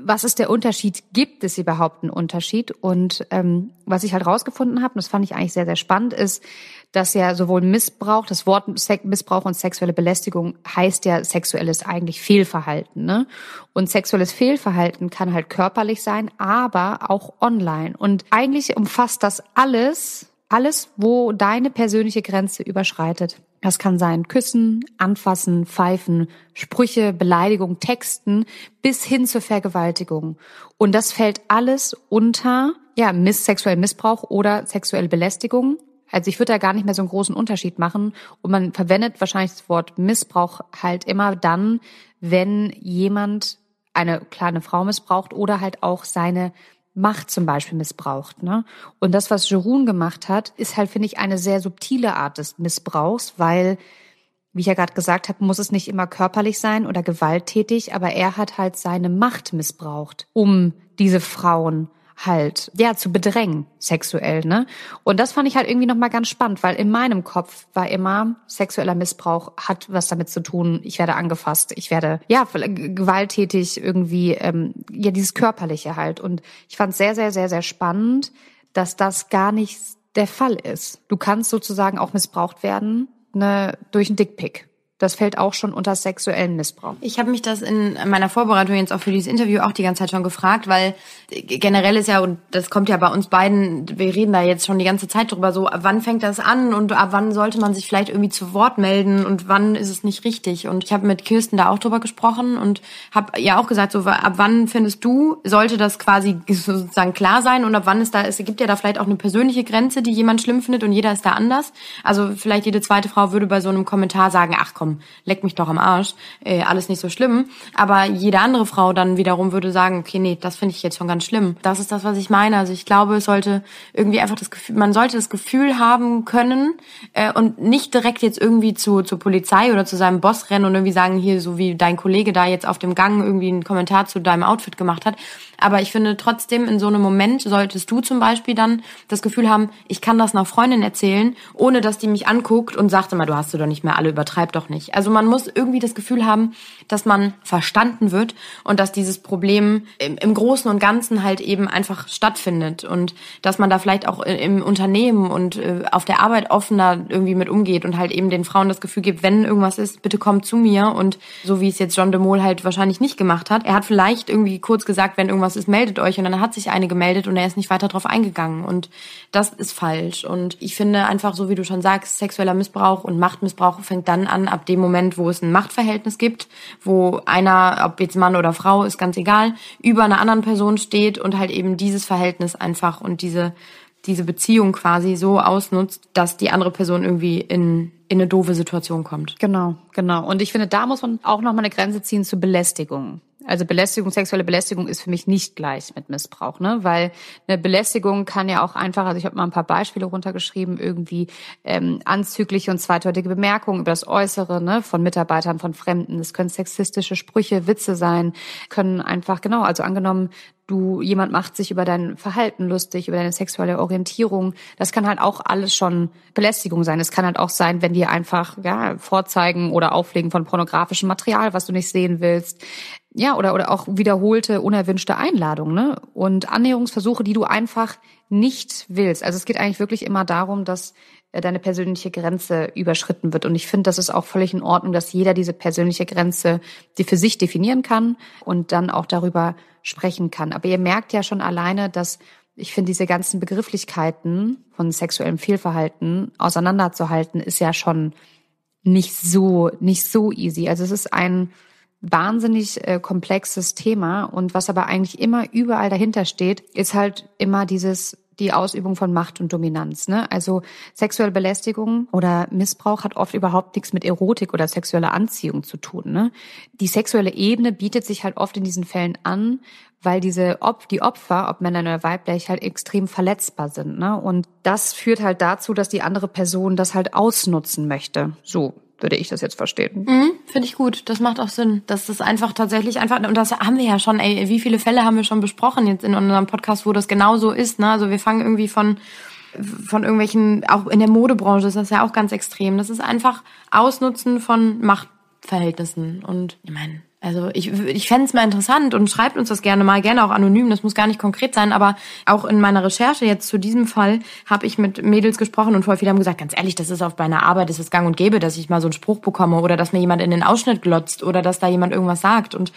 was ist der Unterschied? Gibt es überhaupt einen Unterschied? Und ähm, was ich halt rausgefunden habe, und das fand ich eigentlich sehr, sehr spannend, ist, dass ja sowohl Missbrauch, das Wort Missbrauch und sexuelle Belästigung heißt ja sexuelles eigentlich Fehlverhalten. Ne? Und sexuelles Fehlverhalten kann halt körperlich sein, aber auch online. Und eigentlich umfasst das alles, alles, wo deine persönliche Grenze überschreitet. Das kann sein Küssen, Anfassen, Pfeifen, Sprüche, Beleidigung, Texten bis hin zur Vergewaltigung. Und das fällt alles unter ja, miss sexuellen Missbrauch oder sexuelle Belästigung. Also ich würde da gar nicht mehr so einen großen Unterschied machen. Und man verwendet wahrscheinlich das Wort Missbrauch halt immer dann, wenn jemand eine kleine Frau missbraucht oder halt auch seine Macht zum Beispiel missbraucht. Ne? Und das, was Jerun gemacht hat, ist halt, finde ich, eine sehr subtile Art des Missbrauchs, weil, wie ich ja gerade gesagt habe, muss es nicht immer körperlich sein oder gewalttätig, aber er hat halt seine Macht missbraucht, um diese Frauen halt, ja, zu bedrängen, sexuell, ne? Und das fand ich halt irgendwie nochmal ganz spannend, weil in meinem Kopf war immer, sexueller Missbrauch hat was damit zu tun, ich werde angefasst, ich werde, ja, gewalttätig irgendwie, ähm, ja, dieses Körperliche halt. Und ich fand sehr, sehr, sehr, sehr spannend, dass das gar nicht der Fall ist. Du kannst sozusagen auch missbraucht werden, ne, durch einen Dickpick. Das fällt auch schon unter sexuellen Missbrauch.
Ich habe mich das in meiner Vorbereitung jetzt auch für dieses Interview auch die ganze Zeit schon gefragt, weil generell ist ja, und das kommt ja bei uns beiden, wir reden da jetzt schon die ganze Zeit drüber, so, ab wann fängt das an und ab wann sollte man sich vielleicht irgendwie zu Wort melden und wann ist es nicht richtig. Und ich habe mit Kirsten da auch drüber gesprochen und habe ja auch gesagt, so, ab wann findest du, sollte das quasi sozusagen klar sein und ab wann ist da, es gibt ja da vielleicht auch eine persönliche Grenze, die jemand schlimm findet und jeder ist da anders. Also vielleicht jede zweite Frau würde bei so einem Kommentar sagen, ach komm, leck mich doch am Arsch, äh, alles nicht so schlimm. Aber jede andere Frau dann wiederum würde sagen, okay, nee, das finde ich jetzt schon ganz schlimm. Das ist das, was ich meine. Also ich glaube, es sollte irgendwie einfach das Gefühl, man sollte das Gefühl haben können äh, und nicht direkt jetzt irgendwie zu, zur Polizei oder zu seinem Boss rennen und irgendwie sagen, hier, so wie dein Kollege da jetzt auf dem Gang irgendwie einen Kommentar zu deinem Outfit gemacht hat. Aber ich finde trotzdem, in so einem Moment solltest du zum Beispiel dann das Gefühl haben, ich kann das einer Freundin erzählen, ohne dass die mich anguckt und sagt immer, du hast du doch nicht mehr alle, übertreib doch nicht. Also man muss irgendwie das Gefühl haben, dass man verstanden wird und dass dieses Problem im, im Großen und Ganzen halt eben einfach stattfindet und dass man da vielleicht auch im Unternehmen und äh, auf der Arbeit offener irgendwie mit umgeht und halt eben den Frauen das Gefühl gibt, wenn irgendwas ist, bitte kommt zu mir. Und so wie es jetzt John de Mol halt wahrscheinlich nicht gemacht hat. Er hat vielleicht irgendwie kurz gesagt, wenn irgendwas ist, meldet euch. Und dann hat sich eine gemeldet und er ist nicht weiter drauf eingegangen. Und das ist falsch. Und ich finde einfach so wie du schon sagst, sexueller Missbrauch und Machtmissbrauch fängt dann an ab dem Moment, wo es ein Machtverhältnis gibt, wo einer, ob jetzt Mann oder Frau, ist ganz egal, über einer anderen Person steht und halt eben dieses Verhältnis einfach und diese diese Beziehung quasi so ausnutzt, dass die andere Person irgendwie in, in eine doofe Situation kommt.
Genau, genau. Und ich finde, da muss man auch noch mal eine Grenze ziehen zu Belästigung. Also Belästigung, sexuelle Belästigung ist für mich nicht gleich mit Missbrauch, ne? Weil eine Belästigung kann ja auch einfach, also ich habe mal ein paar Beispiele runtergeschrieben, irgendwie ähm, anzügliche und zweideutige Bemerkungen über das Äußere, ne, von Mitarbeitern, von Fremden. Es können sexistische Sprüche, Witze sein, können einfach genau, also angenommen, du jemand macht sich über dein Verhalten lustig, über deine sexuelle Orientierung. Das kann halt auch alles schon Belästigung sein. Es kann halt auch sein, wenn die einfach ja vorzeigen oder auflegen von pornografischem Material, was du nicht sehen willst. Ja, oder oder auch wiederholte unerwünschte Einladungen, ne? Und Annäherungsversuche, die du einfach nicht willst. Also es geht eigentlich wirklich immer darum, dass äh, deine persönliche Grenze überschritten wird. Und ich finde, das ist auch völlig in Ordnung, dass jeder diese persönliche Grenze die für sich definieren kann und dann auch darüber sprechen kann. Aber ihr merkt ja schon alleine, dass ich finde, diese ganzen Begrifflichkeiten von sexuellem Fehlverhalten auseinanderzuhalten, ist ja schon nicht so, nicht so easy. Also es ist ein wahnsinnig äh, komplexes Thema und was aber eigentlich immer überall dahinter steht, ist halt immer dieses die Ausübung von Macht und Dominanz. Ne? Also sexuelle Belästigung oder Missbrauch hat oft überhaupt nichts mit Erotik oder sexueller Anziehung zu tun. Ne? Die sexuelle Ebene bietet sich halt oft in diesen Fällen an, weil diese Op die Opfer, ob Männer oder weiblich, halt extrem verletzbar sind. Ne? Und das führt halt dazu, dass die andere Person das halt ausnutzen möchte. So würde ich das jetzt verstehen.
Mhm, Finde ich gut. Das macht auch Sinn. Das ist einfach tatsächlich einfach, und das haben wir ja schon, ey, wie viele Fälle haben wir schon besprochen jetzt in unserem Podcast, wo das genauso ist, ne? Also wir fangen irgendwie von, von irgendwelchen, auch in der Modebranche ist das ja auch ganz extrem. Das ist einfach Ausnutzen von Machtverhältnissen. Und ich meine, also ich, ich fände es mal interessant und schreibt uns das gerne mal, gerne auch anonym, das muss gar nicht konkret sein, aber auch in meiner Recherche jetzt zu diesem Fall habe ich mit Mädels gesprochen und voll viele haben gesagt, ganz ehrlich, das ist auf meiner Arbeit, das ist gang und gäbe, dass ich mal so einen Spruch bekomme oder dass mir jemand in den Ausschnitt glotzt oder dass da jemand irgendwas sagt. Und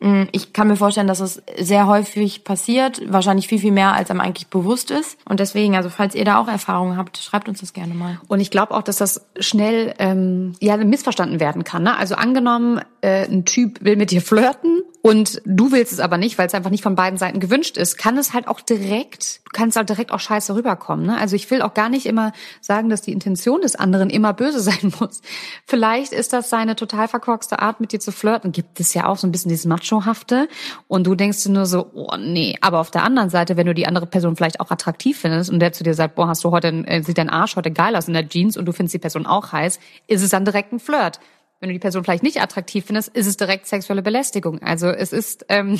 mh, mm, ich kann mir vorstellen, dass es sehr häufig passiert, wahrscheinlich viel, viel mehr, als einem eigentlich bewusst ist. Und deswegen, also falls ihr da auch Erfahrungen habt, schreibt uns das gerne mal.
Und ich glaube auch, dass das schnell ähm, ja missverstanden werden kann. Ne? Also angenommen, äh, ein Typ will mit dir flirten und du willst es aber nicht, weil es einfach nicht von beiden Seiten gewünscht ist, kann es halt auch direkt, du kannst halt direkt auch scheiße rüberkommen. Ne? Also ich will auch gar nicht immer sagen, dass die Intention des anderen immer böse sein muss. Vielleicht ist das seine total verkorkste Art, mit dir zu flirten. Gibt es ja auch so ein bisschen dieses Macho-hafte und du denkst dir nur so, oh nee. Aber auf der anderen Seite, wenn du die andere Person vielleicht auch attraktiv findest und der zu dir sagt, boah, hast du heute, äh, sieht dein Arsch heute geil aus in der Jeans und du findest die Person auch heiß, ist es dann direkt ein Flirt wenn du die Person vielleicht nicht attraktiv findest, ist es direkt sexuelle Belästigung. Also es ist, ähm,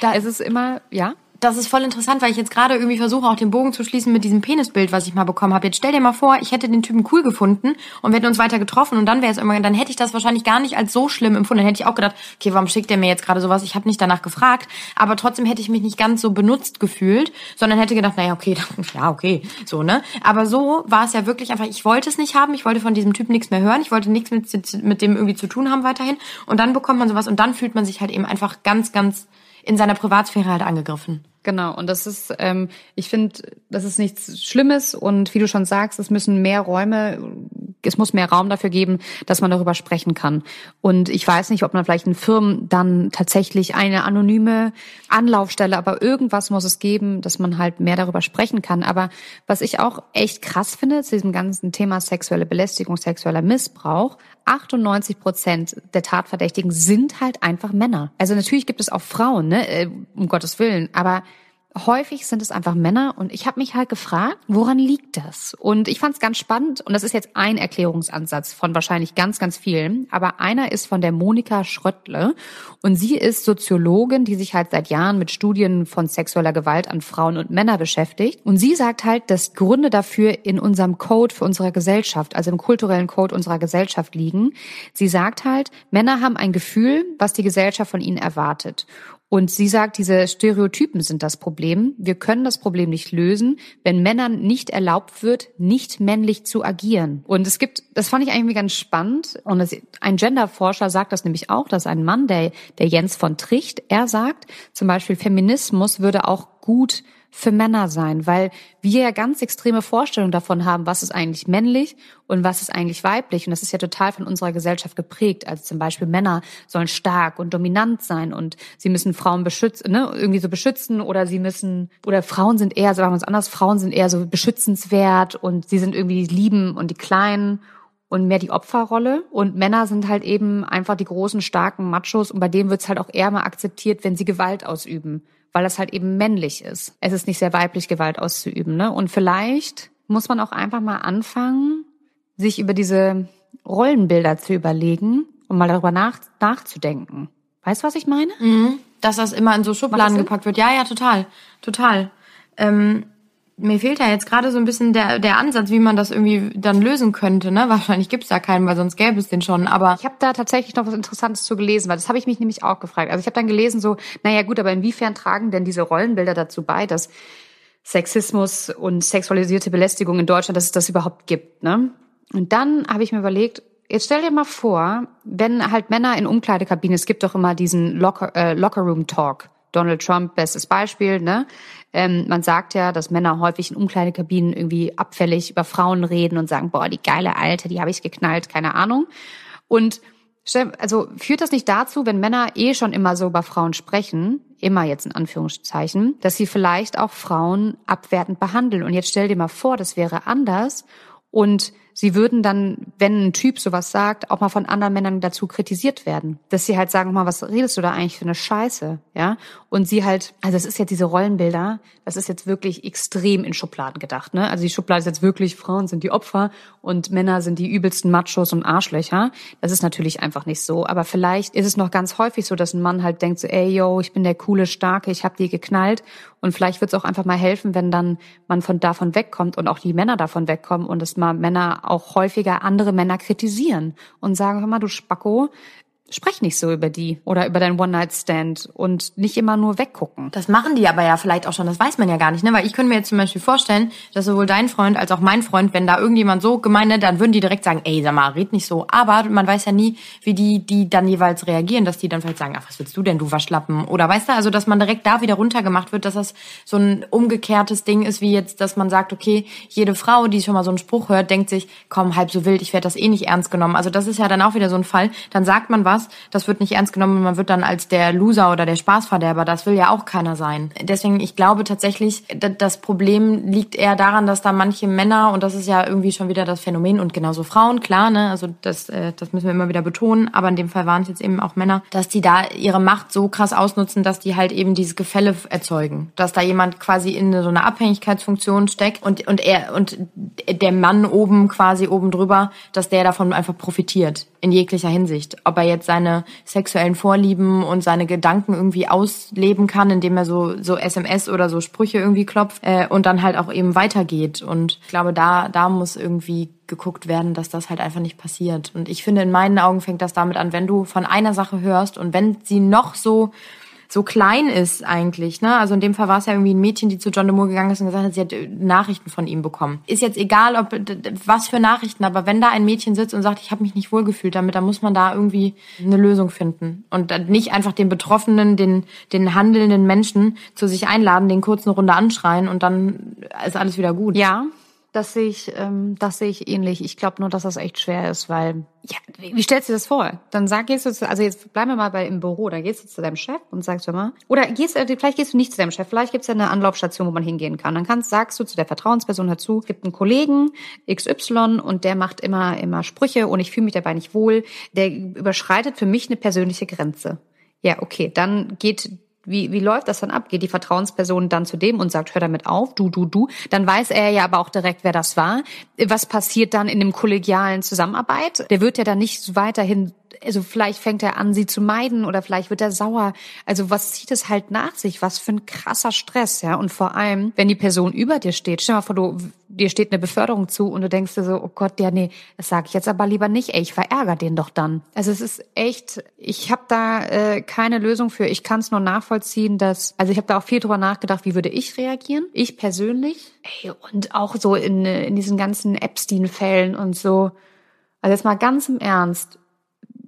da, es ist immer, ja
das ist voll interessant, weil ich jetzt gerade irgendwie versuche, auch den Bogen zu schließen mit diesem Penisbild, was ich mal bekommen habe. Jetzt stell dir mal vor, ich hätte den Typen cool gefunden und wir hätten uns weiter getroffen und dann wäre es irgendwann, dann hätte ich das wahrscheinlich gar nicht als so schlimm empfunden. Dann hätte ich auch gedacht, okay, warum schickt der mir jetzt gerade sowas? Ich habe nicht danach gefragt, aber trotzdem hätte ich mich nicht ganz so benutzt gefühlt, sondern hätte gedacht, naja, okay, dann, ja, okay, so, ne? Aber so war es ja wirklich einfach, ich wollte es nicht haben, ich wollte von diesem Typen nichts mehr hören, ich wollte nichts mit, mit dem irgendwie zu tun haben weiterhin und dann bekommt man sowas und dann fühlt man sich halt eben einfach ganz, ganz in seiner Privatsphäre halt angegriffen.
Genau, und das ist, ähm, ich finde, das ist nichts Schlimmes und wie du schon sagst, es müssen mehr Räume, es muss mehr Raum dafür geben, dass man darüber sprechen kann. Und ich weiß nicht, ob man vielleicht in Firmen dann tatsächlich eine anonyme Anlaufstelle, aber irgendwas muss es geben, dass man halt mehr darüber sprechen kann. Aber was ich auch echt krass finde zu diesem ganzen Thema sexuelle Belästigung, sexueller Missbrauch, 98 Prozent der Tatverdächtigen sind halt einfach Männer. Also natürlich gibt es auch Frauen, ne, äh, um Gottes Willen, aber häufig sind es einfach Männer und ich habe mich halt gefragt, woran liegt das? Und ich fand es ganz spannend und das ist jetzt ein Erklärungsansatz von wahrscheinlich ganz, ganz vielen, aber einer ist von der Monika Schröttle und sie ist Soziologin, die sich halt seit Jahren mit Studien von sexueller Gewalt an Frauen und Männer beschäftigt und sie sagt halt, dass Gründe dafür in unserem Code für unsere Gesellschaft, also im kulturellen Code unserer Gesellschaft liegen. Sie sagt halt, Männer haben ein Gefühl, was die Gesellschaft von ihnen erwartet und sie sagt, diese Stereotypen sind das Problem. Wir können das Problem nicht lösen, wenn Männern nicht erlaubt wird, nicht männlich zu agieren. Und es gibt, das fand ich eigentlich ganz spannend. Und das, ein Genderforscher sagt das nämlich auch, dass ein Mann, der, der Jens von Tricht, er sagt, zum Beispiel Feminismus würde auch gut für Männer sein, weil wir ja ganz extreme Vorstellungen davon haben, was ist eigentlich männlich und was ist eigentlich weiblich. Und das ist ja total von unserer Gesellschaft geprägt. Also zum Beispiel Männer sollen stark und dominant sein und sie müssen Frauen beschützen, ne, irgendwie so beschützen oder sie müssen, oder Frauen sind eher, sagen wir es anders, Frauen sind eher so beschützenswert und sie sind irgendwie die Lieben und die Kleinen und mehr die Opferrolle. Und Männer sind halt eben einfach die großen, starken Machos und bei denen wird's halt auch eher mal akzeptiert, wenn sie Gewalt ausüben weil das halt eben männlich ist. Es ist nicht sehr weiblich, Gewalt auszuüben. Ne? Und vielleicht muss man auch einfach mal anfangen, sich über diese Rollenbilder zu überlegen und mal darüber nach, nachzudenken. Weißt du, was ich meine?
Mhm. Dass das immer in so Schubladen gepackt wird. Ja, ja, total. Total. Ähm, mir fehlt ja jetzt gerade so ein bisschen der, der Ansatz, wie man das irgendwie dann lösen könnte. Ne? Wahrscheinlich gibt's da keinen, weil sonst gäbe es den schon. Aber
ich habe da tatsächlich noch was Interessantes zu gelesen, weil das habe ich mich nämlich auch gefragt. Also ich habe dann gelesen so, naja gut, aber inwiefern tragen denn diese Rollenbilder dazu bei, dass Sexismus und sexualisierte Belästigung in Deutschland, dass es das überhaupt gibt. Ne? Und dann habe ich mir überlegt, jetzt stell dir mal vor, wenn halt Männer in Umkleidekabinen, es gibt doch immer diesen Locker, äh, Locker Room Talk Donald Trump, bestes Beispiel, ne? Ähm, man sagt ja, dass Männer häufig in Umkleidekabinen irgendwie abfällig über Frauen reden und sagen, boah, die geile Alte, die habe ich geknallt, keine Ahnung. Und also führt das nicht dazu, wenn Männer eh schon immer so über Frauen sprechen, immer jetzt in Anführungszeichen, dass sie vielleicht auch Frauen abwertend behandeln? Und jetzt stell dir mal vor, das wäre anders und sie würden dann, wenn ein Typ sowas sagt, auch mal von anderen Männern dazu kritisiert werden. Dass sie halt sagen, mal, was redest du da eigentlich für eine Scheiße? Ja. Und sie halt, also es ist jetzt diese Rollenbilder, das ist jetzt wirklich extrem in Schubladen gedacht. Ne? Also die Schublade ist jetzt wirklich, Frauen sind die Opfer und Männer sind die übelsten Machos und Arschlöcher. Das ist natürlich einfach nicht so. Aber vielleicht ist es noch ganz häufig so, dass ein Mann halt denkt so, ey yo, ich bin der coole, starke, ich hab die geknallt. Und vielleicht wird es auch einfach mal helfen, wenn dann man von davon wegkommt und auch die Männer davon wegkommen und es mal Männer auch häufiger andere Männer kritisieren und sagen, hör mal, du Spacko, sprech nicht so über die oder über deinen One-Night-Stand und nicht immer nur weggucken.
Das machen die aber ja vielleicht auch schon, das weiß man ja gar nicht, ne? Weil ich könnte mir jetzt zum Beispiel vorstellen, dass sowohl dein Freund als auch mein Freund, wenn da irgendjemand so gemeint dann würden die direkt sagen, ey, sag mal, red nicht so. Aber man weiß ja nie, wie die, die dann jeweils reagieren, dass die dann vielleicht sagen, ach, was willst du denn, du Waschlappen? Oder weißt du, also dass man direkt da wieder runtergemacht wird, dass das so ein umgekehrtes Ding ist, wie jetzt, dass man sagt, okay, jede Frau, die schon mal so einen Spruch hört, denkt sich, komm, halb so wild, ich werde das eh nicht ernst genommen. Also das ist ja dann auch wieder so ein Fall. Dann sagt man was, was, das wird nicht ernst genommen und man wird dann als der Loser oder der Spaßverderber, das will ja auch keiner sein. Deswegen, ich glaube tatsächlich, das Problem liegt eher daran, dass da manche Männer, und das ist ja irgendwie schon wieder das Phänomen, und genauso Frauen, klar, ne, also das, äh, das müssen wir immer wieder betonen, aber in dem Fall waren es jetzt eben auch Männer, dass die da ihre Macht so krass ausnutzen, dass die halt eben dieses Gefälle erzeugen. Dass da jemand quasi in so einer Abhängigkeitsfunktion steckt und, und er, und der Mann oben quasi oben drüber, dass der davon einfach profitiert. In jeglicher Hinsicht. Ob er jetzt seine sexuellen Vorlieben und seine Gedanken irgendwie ausleben kann, indem er so, so SMS oder so Sprüche irgendwie klopft äh, und dann halt auch eben weitergeht. Und ich glaube, da, da muss irgendwie geguckt werden, dass das halt einfach nicht passiert. Und ich finde, in meinen Augen fängt das damit an, wenn du von einer Sache hörst und wenn sie noch so so klein ist eigentlich. Ne? Also in dem Fall war es ja irgendwie ein Mädchen, die zu John de Moore gegangen ist und gesagt hat, sie hat äh, Nachrichten von ihm bekommen. Ist jetzt egal, ob was für Nachrichten, aber wenn da ein Mädchen sitzt und sagt, ich habe mich nicht wohlgefühlt damit, dann muss man da irgendwie eine Lösung finden und nicht einfach den Betroffenen, den den handelnden Menschen zu sich einladen, den kurz eine Runde anschreien und dann ist alles wieder gut.
Ja, das sehe ich, ähm, das sehe ich ähnlich. Ich glaube nur, dass das echt schwer ist, weil ja, wie stellst du dir das vor? Dann sag gehst du zu, also jetzt bleiben wir mal bei im Büro, dann gehst du zu deinem Chef und sagst du mal, oder gehst äh, vielleicht gehst du nicht zu deinem Chef, vielleicht gibt's ja eine Anlaufstation, wo man hingehen kann. Dann kannst sagst du zu der Vertrauensperson dazu, es gibt einen Kollegen XY und der macht immer immer Sprüche und ich fühle mich dabei nicht wohl. Der überschreitet für mich eine persönliche Grenze. Ja, okay, dann geht wie, wie läuft das dann ab? Geht die Vertrauensperson dann zu dem und sagt, hör damit auf, du, du, du? Dann weiß er ja aber auch direkt, wer das war. Was passiert dann in dem kollegialen Zusammenarbeit? Der wird ja dann nicht weiterhin also vielleicht fängt er an, sie zu meiden oder vielleicht wird er sauer. Also was zieht es halt nach sich? Was für ein krasser Stress, ja? Und vor allem, wenn die Person über dir steht, stell mal vor, du, dir steht eine Beförderung zu und du denkst dir so, oh Gott, ja, nee, das sage ich jetzt aber lieber nicht. Ey, ich verärgere den doch dann. Also es ist echt, ich habe da äh, keine Lösung für. Ich kann es nur nachvollziehen, dass, also ich habe da auch viel drüber nachgedacht, wie würde ich reagieren? Ich persönlich. Ey, und auch so in, in diesen ganzen Epstein-Fällen und so. Also jetzt mal ganz im Ernst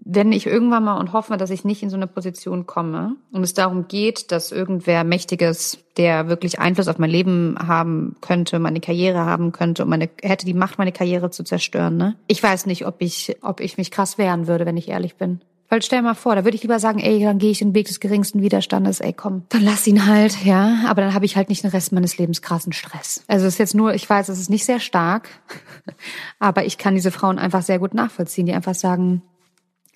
wenn ich irgendwann mal und hoffe, dass ich nicht in so eine Position komme und es darum geht, dass irgendwer Mächtiges, der wirklich Einfluss auf mein Leben haben könnte, meine Karriere haben könnte und meine, hätte die Macht, meine Karriere zu zerstören, ne? Ich weiß nicht, ob ich, ob ich mich krass wehren würde, wenn ich ehrlich bin. Weil stell mal vor, da würde ich lieber sagen, ey, dann gehe ich den Weg des geringsten Widerstandes, ey, komm, dann lass ihn halt, ja. Aber dann habe ich halt nicht den Rest meines Lebens krassen Stress. Also es ist jetzt nur, ich weiß, es ist nicht sehr stark, aber ich kann diese Frauen einfach sehr gut nachvollziehen, die einfach sagen,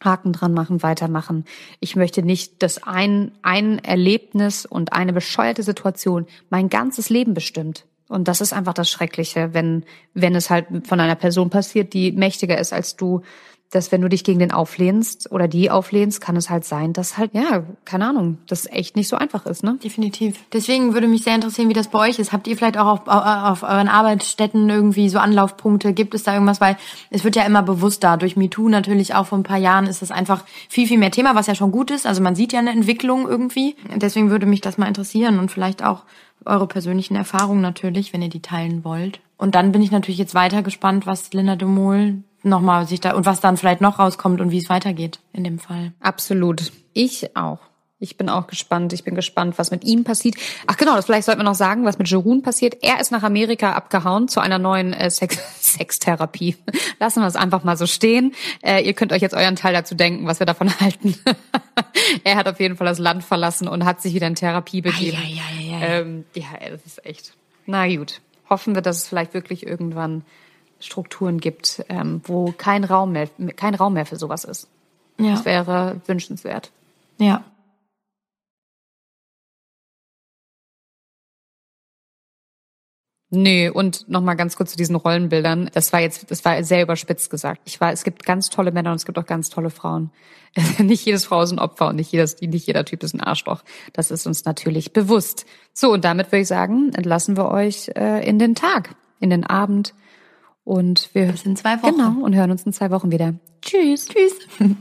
Haken dran machen, weitermachen. Ich möchte nicht, dass ein, ein Erlebnis und eine bescheuerte Situation mein ganzes Leben bestimmt. Und das ist einfach das Schreckliche, wenn, wenn es halt von einer Person passiert, die mächtiger ist als du, dass wenn du dich gegen den auflehnst oder die auflehnst, kann es halt sein, dass halt, ja, keine Ahnung, das echt nicht so einfach ist, ne?
Definitiv. Deswegen würde mich sehr interessieren, wie das bei euch ist. Habt ihr vielleicht auch auf, auf euren Arbeitsstätten irgendwie so Anlaufpunkte? Gibt es da irgendwas? Weil es wird ja immer bewusster. Durch MeToo natürlich auch vor ein paar Jahren ist das einfach viel, viel mehr Thema, was ja schon gut ist. Also man sieht ja eine Entwicklung irgendwie. Deswegen würde mich das mal interessieren und vielleicht auch eure persönlichen Erfahrungen natürlich, wenn ihr die teilen wollt. Und dann bin ich natürlich jetzt weiter gespannt, was Linda de Mol nochmal sich da und was dann vielleicht noch rauskommt und wie es weitergeht in dem Fall.
Absolut. Ich auch. Ich bin auch gespannt. Ich bin gespannt, was mit ihm passiert. Ach genau, das vielleicht sollten wir noch sagen, was mit Jeroen passiert. Er ist nach Amerika abgehauen zu einer neuen äh, Sex Sextherapie. Lassen wir es einfach mal so stehen. Äh, ihr könnt euch jetzt euren Teil dazu denken, was wir davon halten. er hat auf jeden Fall das Land verlassen und hat sich wieder in Therapie begeben.
Ei, ei, ei, ei.
Ähm, ja, das ist echt. Na gut. Hoffen wir, dass es vielleicht wirklich irgendwann Strukturen gibt, ähm, wo kein Raum mehr, kein Raum mehr für sowas ist.
Ja.
Das wäre wünschenswert.
Ja.
Nö, und nochmal ganz kurz zu diesen Rollenbildern. Das war jetzt, das war sehr überspitzt gesagt. Ich war, es gibt ganz tolle Männer und es gibt auch ganz tolle Frauen. nicht jedes Frau ist ein Opfer und nicht, jedes, nicht jeder Typ ist ein Arschloch. Das ist uns natürlich bewusst. So, und damit würde ich sagen, entlassen wir euch äh, in den Tag, in den Abend. Und wir
Bis in zwei Wochen.
Genau, und hören uns in zwei Wochen wieder. Tschüss.
Tschüss.